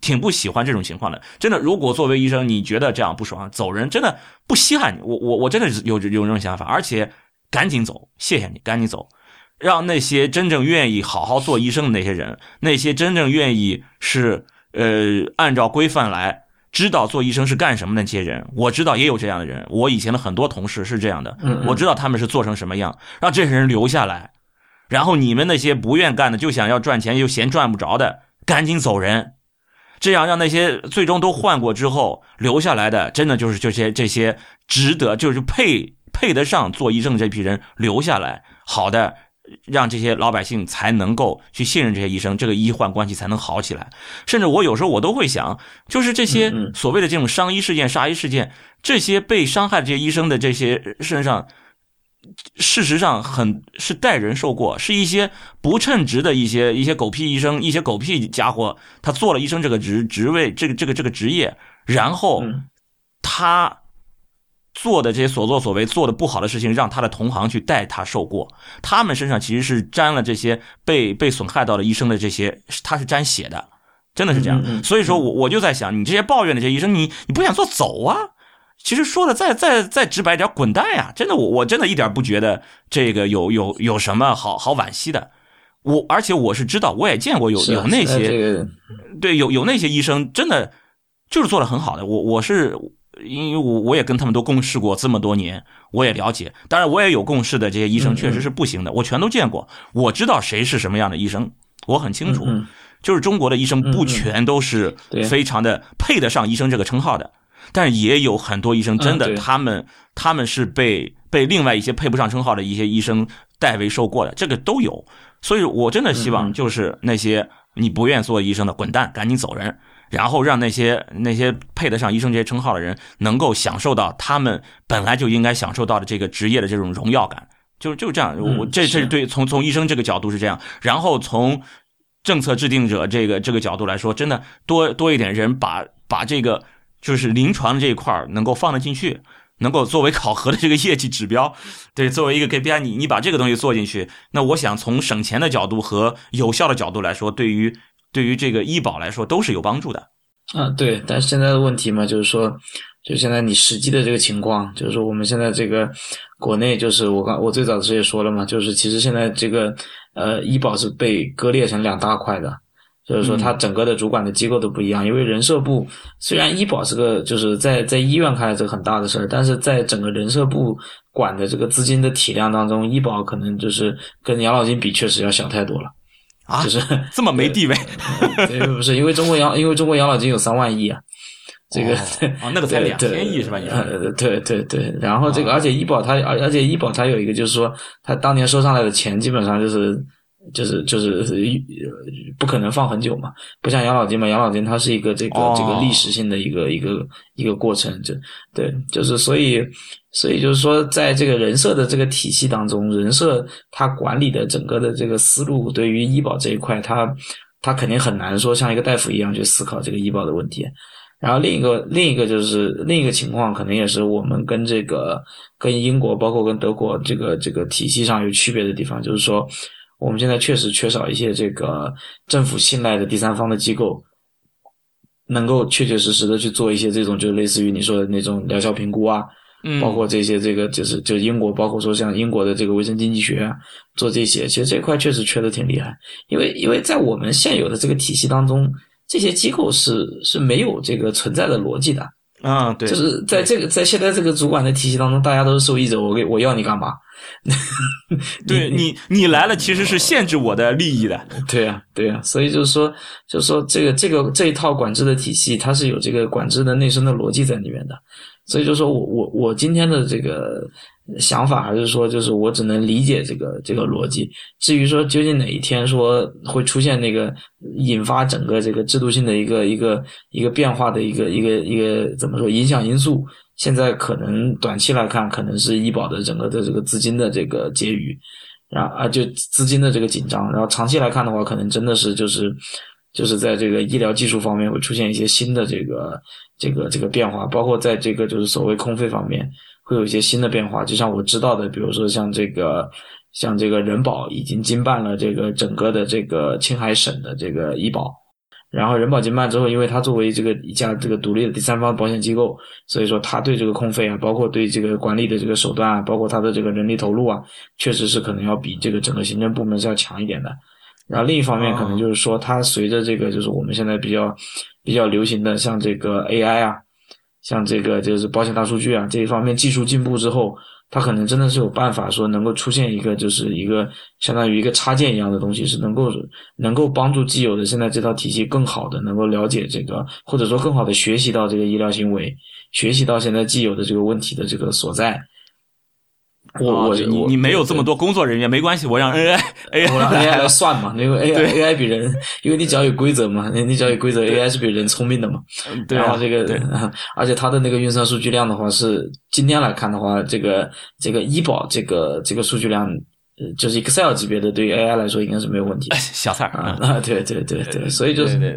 挺不喜欢这种情况的，真的。如果作为医生，你觉得这样不爽，走人，真的不稀罕你。我我我真的是有有这种想法，而且赶紧走，谢谢你，赶紧走，让那些真正愿意好好做医生的那些人，那些真正愿意是呃按照规范来，知道做医生是干什么的那些人，我知道也有这样的人，我以前的很多同事是这样的，我知道他们是做成什么样，让这些人留下来，然后你们那些不愿干的，就想要赚钱又嫌赚不着的，赶紧走人。这样让那些最终都换过之后留下来的，真的就是这些这些值得就是配配得上做医生的这批人留下来，好的，让这些老百姓才能够去信任这些医生，这个医患关系才能好起来。甚至我有时候我都会想，就是这些所谓的这种伤医事件、杀医事件，这些被伤害的这些医生的这些身上。事实上，很是代人受过，是一些不称职的一些一些狗屁医生，一些狗屁家伙，他做了医生这个职职位，这个这个这个职业，然后嗯他做的这些所作所为，做的不好的事情，让他的同行去代他受过，他们身上其实是沾了这些被被损害到的医生的这些，他是沾血的，真的是这样。所以说我我就在想，你这些抱怨的这些医生，你你不想做走啊？其实说的再再再直白点，滚蛋呀！真的，我我真的一点不觉得这个有有有什么好好惋惜的。我而且我是知道，我也见过有有那些对，有有那些医生真的就是做的很好的。我我是因为我我也跟他们都共事过这么多年，我也了解。当然，我也有共事的这些医生嗯确实是不行的，我全都见过。我知道谁是什么样的医生，我很清楚。就是中国的医生不全都是非常的配得上医生这个称号的，但是也有很多医生真的他们他们是被被另外一些配不上称号的一些医生代为受过的，这个都有。所以我真的希嗯望嗯就是那些你不愿做医生的滚蛋，赶紧走人。然后让那些那些配得上医生这些称号的人，能够享受到他们本来就应该享受到的这个职业的这种荣耀感，就就这样。我嗯这这是是对从从医生这个角度是这样，然后从政策制定者这个这个角度来说，真的多多一点人把把这个就是临床这一块儿能够放得进去，能够作为考核的这个业绩指标，对，作为一个 KPI，你你把这个东西做进去，那我想从省钱的角度和有效的角度来说，对于对于这个医保来说都是有帮助的。啊，对，但是现在的问题嘛，就是说，就现在你实际的这个情况，就是说我们现在这个国内，就是我刚我最早的时候也说了嘛，就是其实现在这个呃医保是被割裂成两大块的，就是说它整个的主管的机构都不一样，因为人社部虽然医保是个就是在在医院看来是个很大的事儿，但是在整个人社部管的这个资金的体量当中，医保可能就是跟养老金比，确实要小太多了。啊就是这么没地位，对，不是因为中国养，因为中国养老金有三万亿啊，这个哦，那个才两千亿是吧？你对对对，然后这个，哦而且医保它，而而且医保它有一个，就是说，它当年收上来的钱，基本上就是就是就是呃不可能放很久嘛，不像养老金嘛，养老金它是一个这个、哦这个历史性的一个一个一个过程，就对，就是所以所以就是说，在这个人社的这个体系当中，人社它管理的整个的这个思路，对于医保这一块，它它肯定很难说像一个大夫一样去思考这个医保的问题。然后另一个另一个就是另一个情况，可能也是我们跟这个跟英国，包括跟德国这个这个体系上有区别的地方，就是说我们现在确实缺少一些这个政府信赖的第三方的机构，能够确确实实的去做一些这种就类似于你说的那种疗效评估啊，嗯，包括这些这个就是就英国，包括说像英国的这个卫生经济学啊，做这些，其实这块确实缺的挺厉害，因为因为在我们现有的这个体系当中，这些机构是是没有这个存在的逻辑的，嗯，对，就是在这个在现在这个主管的体系当中，大家都是受益者，我给我要你干嘛？对你你来了其实是限制我的利益的。对呀、对呀、所以就是说，就是说这个这个这一套管制的体系，它是有这个管制的内生的逻辑在里面的。所以就是说我我我今天的这个想法，还是说就是我只能理解这个这个逻辑。至于说究竟哪一天说会出现那个引发整个这个制度性的一个一个一个变化的一个一个一个怎么说影响因素，现在可能短期来看，可能是医保的整个的这个资金的这个结余。然后啊就资金的这个紧张，然后长期来看的话，可能真的是就是就是在这个医疗技术方面会出现一些新的这个这个这个变化，包括在这个就是所谓空费方面会有一些新的变化。就像我知道的，比如说像这个像这个人保已经经办了这个整个的这个青海省的这个医保。然后人保经办之后，因为它作为这个一家这个独立的第三方保险机构，所以说它对这个控费啊，包括对这个管理的这个手段啊，包括它的这个人力投入啊，确实是可能要比这个整个行政部门是要强一点的。然后另一方面，可能就是说，它随着这个就是我们现在比较比较流行的像这个 AI 啊，像这个就是保险大数据啊这一方面技术进步之后。它可能真的是有办法说能够出现一个，就是一个相当于一个插件一样的东西，是能够能够帮助既有的现在这套体系更好的能够了解这个，或者说更好的学习到这个医疗行为，学习到现在既有的这个问题的这个所在。我我你你没有这么多工作人员没关系，我让 AI AI 我让 AI 来算嘛，因为 AI AI 比人，因为你只要有规则嘛，你你只要有规则，AI 是比人聪明的嘛。然后这个，而且它的那个运算数据量的话，是今天来看的话，这个这个医保这个这个数据量，呃，就是 Excel 级别的，对于 AI 来说应该是没有问题。小菜啊，对对对对，所以就是，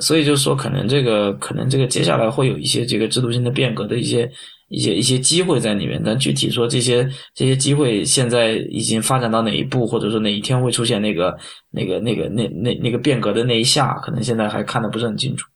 所以就是说，可能这个可能这个接下来会有一些这个制度性的变革的一些。一些一些机会在里面，但具体说这些这些机会现在已经发展到哪一步，或者说哪一天会出现那个那个那个那那那个变革的那一下，可能现在还看的不是很清楚。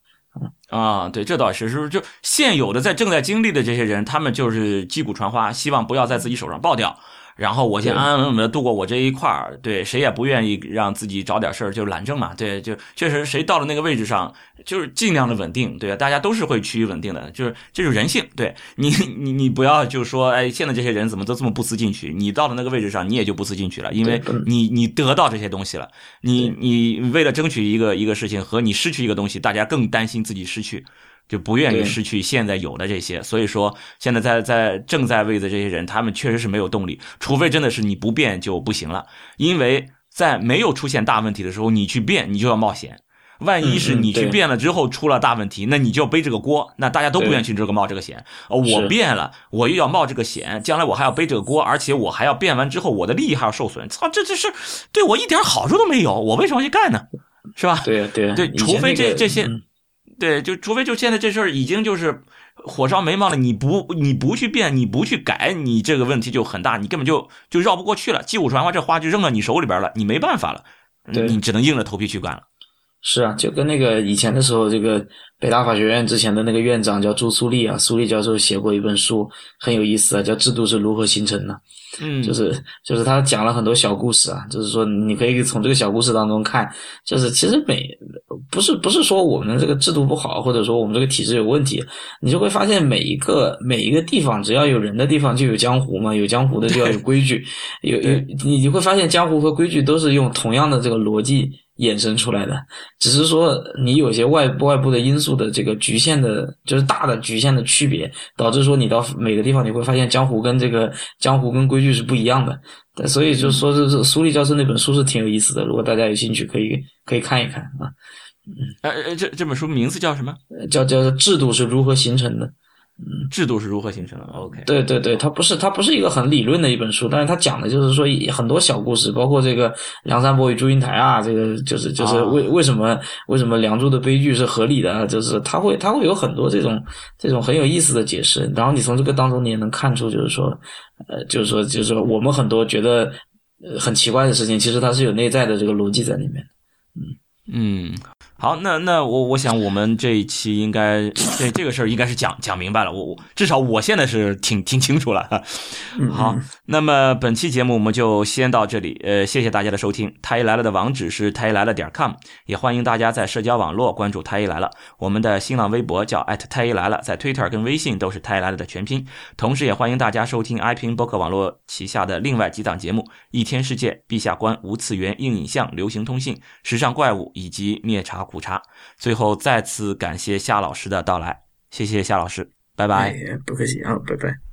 啊，对，这倒是，是就现有的在正在经历的这些人，他们就是击鼓传花，希望不要在自己手上爆掉。然后我先安安稳稳的度过我这一块儿，对，谁也不愿意让自己找点事儿就懒政嘛，对，就确实谁到了那个位置上，就是尽量的稳定，对，大家都是会趋于稳定的，就是这是人性，对。你你你不要就说，哎，现在这些人怎么都这么不思进取，你到了那个位置上，你也就不思进取了，因为你你得到这些东西了，你你为了争取一个一个事情和你失去一个东西，大家更担心自己失去。就不愿意失去现在有的这些，所以说现在在在正在位的这些人，他们确实是没有动力，除非真的是你不变就不行了。因为在没有出现大问题的时候，你去变，你就要冒险。万一是你去变了之后出了大问题，那你就要背这个锅。那大家都不愿意去这个冒这个险。我变了，我又要冒这个险，将来我还要背这个锅，而且我还要变完之后我的利益还要受损。操，这这是对我一点好处都没有，我为什么去干呢？是吧？对对对，除非这这些。对，就除非就现在这事儿已经就是火烧眉毛了，你不你不去变，你不去改，你这个问题就很大，你根本就就绕不过去了。击鼓传花这花就扔到你手里边了，你没办法了，你只能硬着头皮去干了。是啊，就跟那个以前的时候，这个北大法学院之前的那个院长叫朱苏丽啊，苏丽教授写过一本书，很有意思啊，叫《制度是如何形成的》。嗯，就是就是他讲了很多小故事啊，就是说你可以从这个小故事当中看，就是其实每不是不是说我们这个制度不好，或者说我们这个体制有问题，你就会发现每一个每一个地方，只要有人的地方就有江湖嘛，有江湖的就要有规矩，有有你你会发现江湖和规矩都是用同样的这个逻辑。衍生出来的，只是说你有些外外部的因素的这个局限的，就是大的局限的区别，导致说你到每个地方你会发现江湖跟这个江湖跟规矩是不一样的。所以就说是是苏立教授那本书是挺有意思的，如果大家有兴趣可以可以看一看啊。嗯，呃，这这本书名字叫什么？叫叫制度是如何形成的？嗯，制度是如何形成的？OK，对对对，它不是它不是一个很理论的一本书，但是它讲的就是说很多小故事，包括这个梁山伯与祝英台啊，这个就是就是为为什么为什么梁祝的悲剧是合理的，就是他会他会有很多这种这种很有意思的解释，然后你从这个当中你也能看出，就是说呃，就是说就是说我们很多觉得呃很奇怪的事情，其实它是有内在的这个逻辑在里面嗯嗯。好，那那我我想我们这一期应该 这这个事儿应该是讲讲明白了，我我至少我现在是挺挺清楚了。好，那么本期节目我们就先到这里，呃，谢谢大家的收听。太医来了的网址是太医来了点 com，也欢迎大家在社交网络关注太医来了。我们的新浪微博叫太医来了，在 Twitter 跟微信都是太医来了的全拼。同时也欢迎大家收听 iPin 播客网络旗下的另外几档节目：一天世界、陛下观、无次元、硬影像、流行通信、时尚怪物以及灭茶。苦茶，最后再次感谢夏老师的到来，谢谢夏老师，拜拜。不客气啊，拜拜。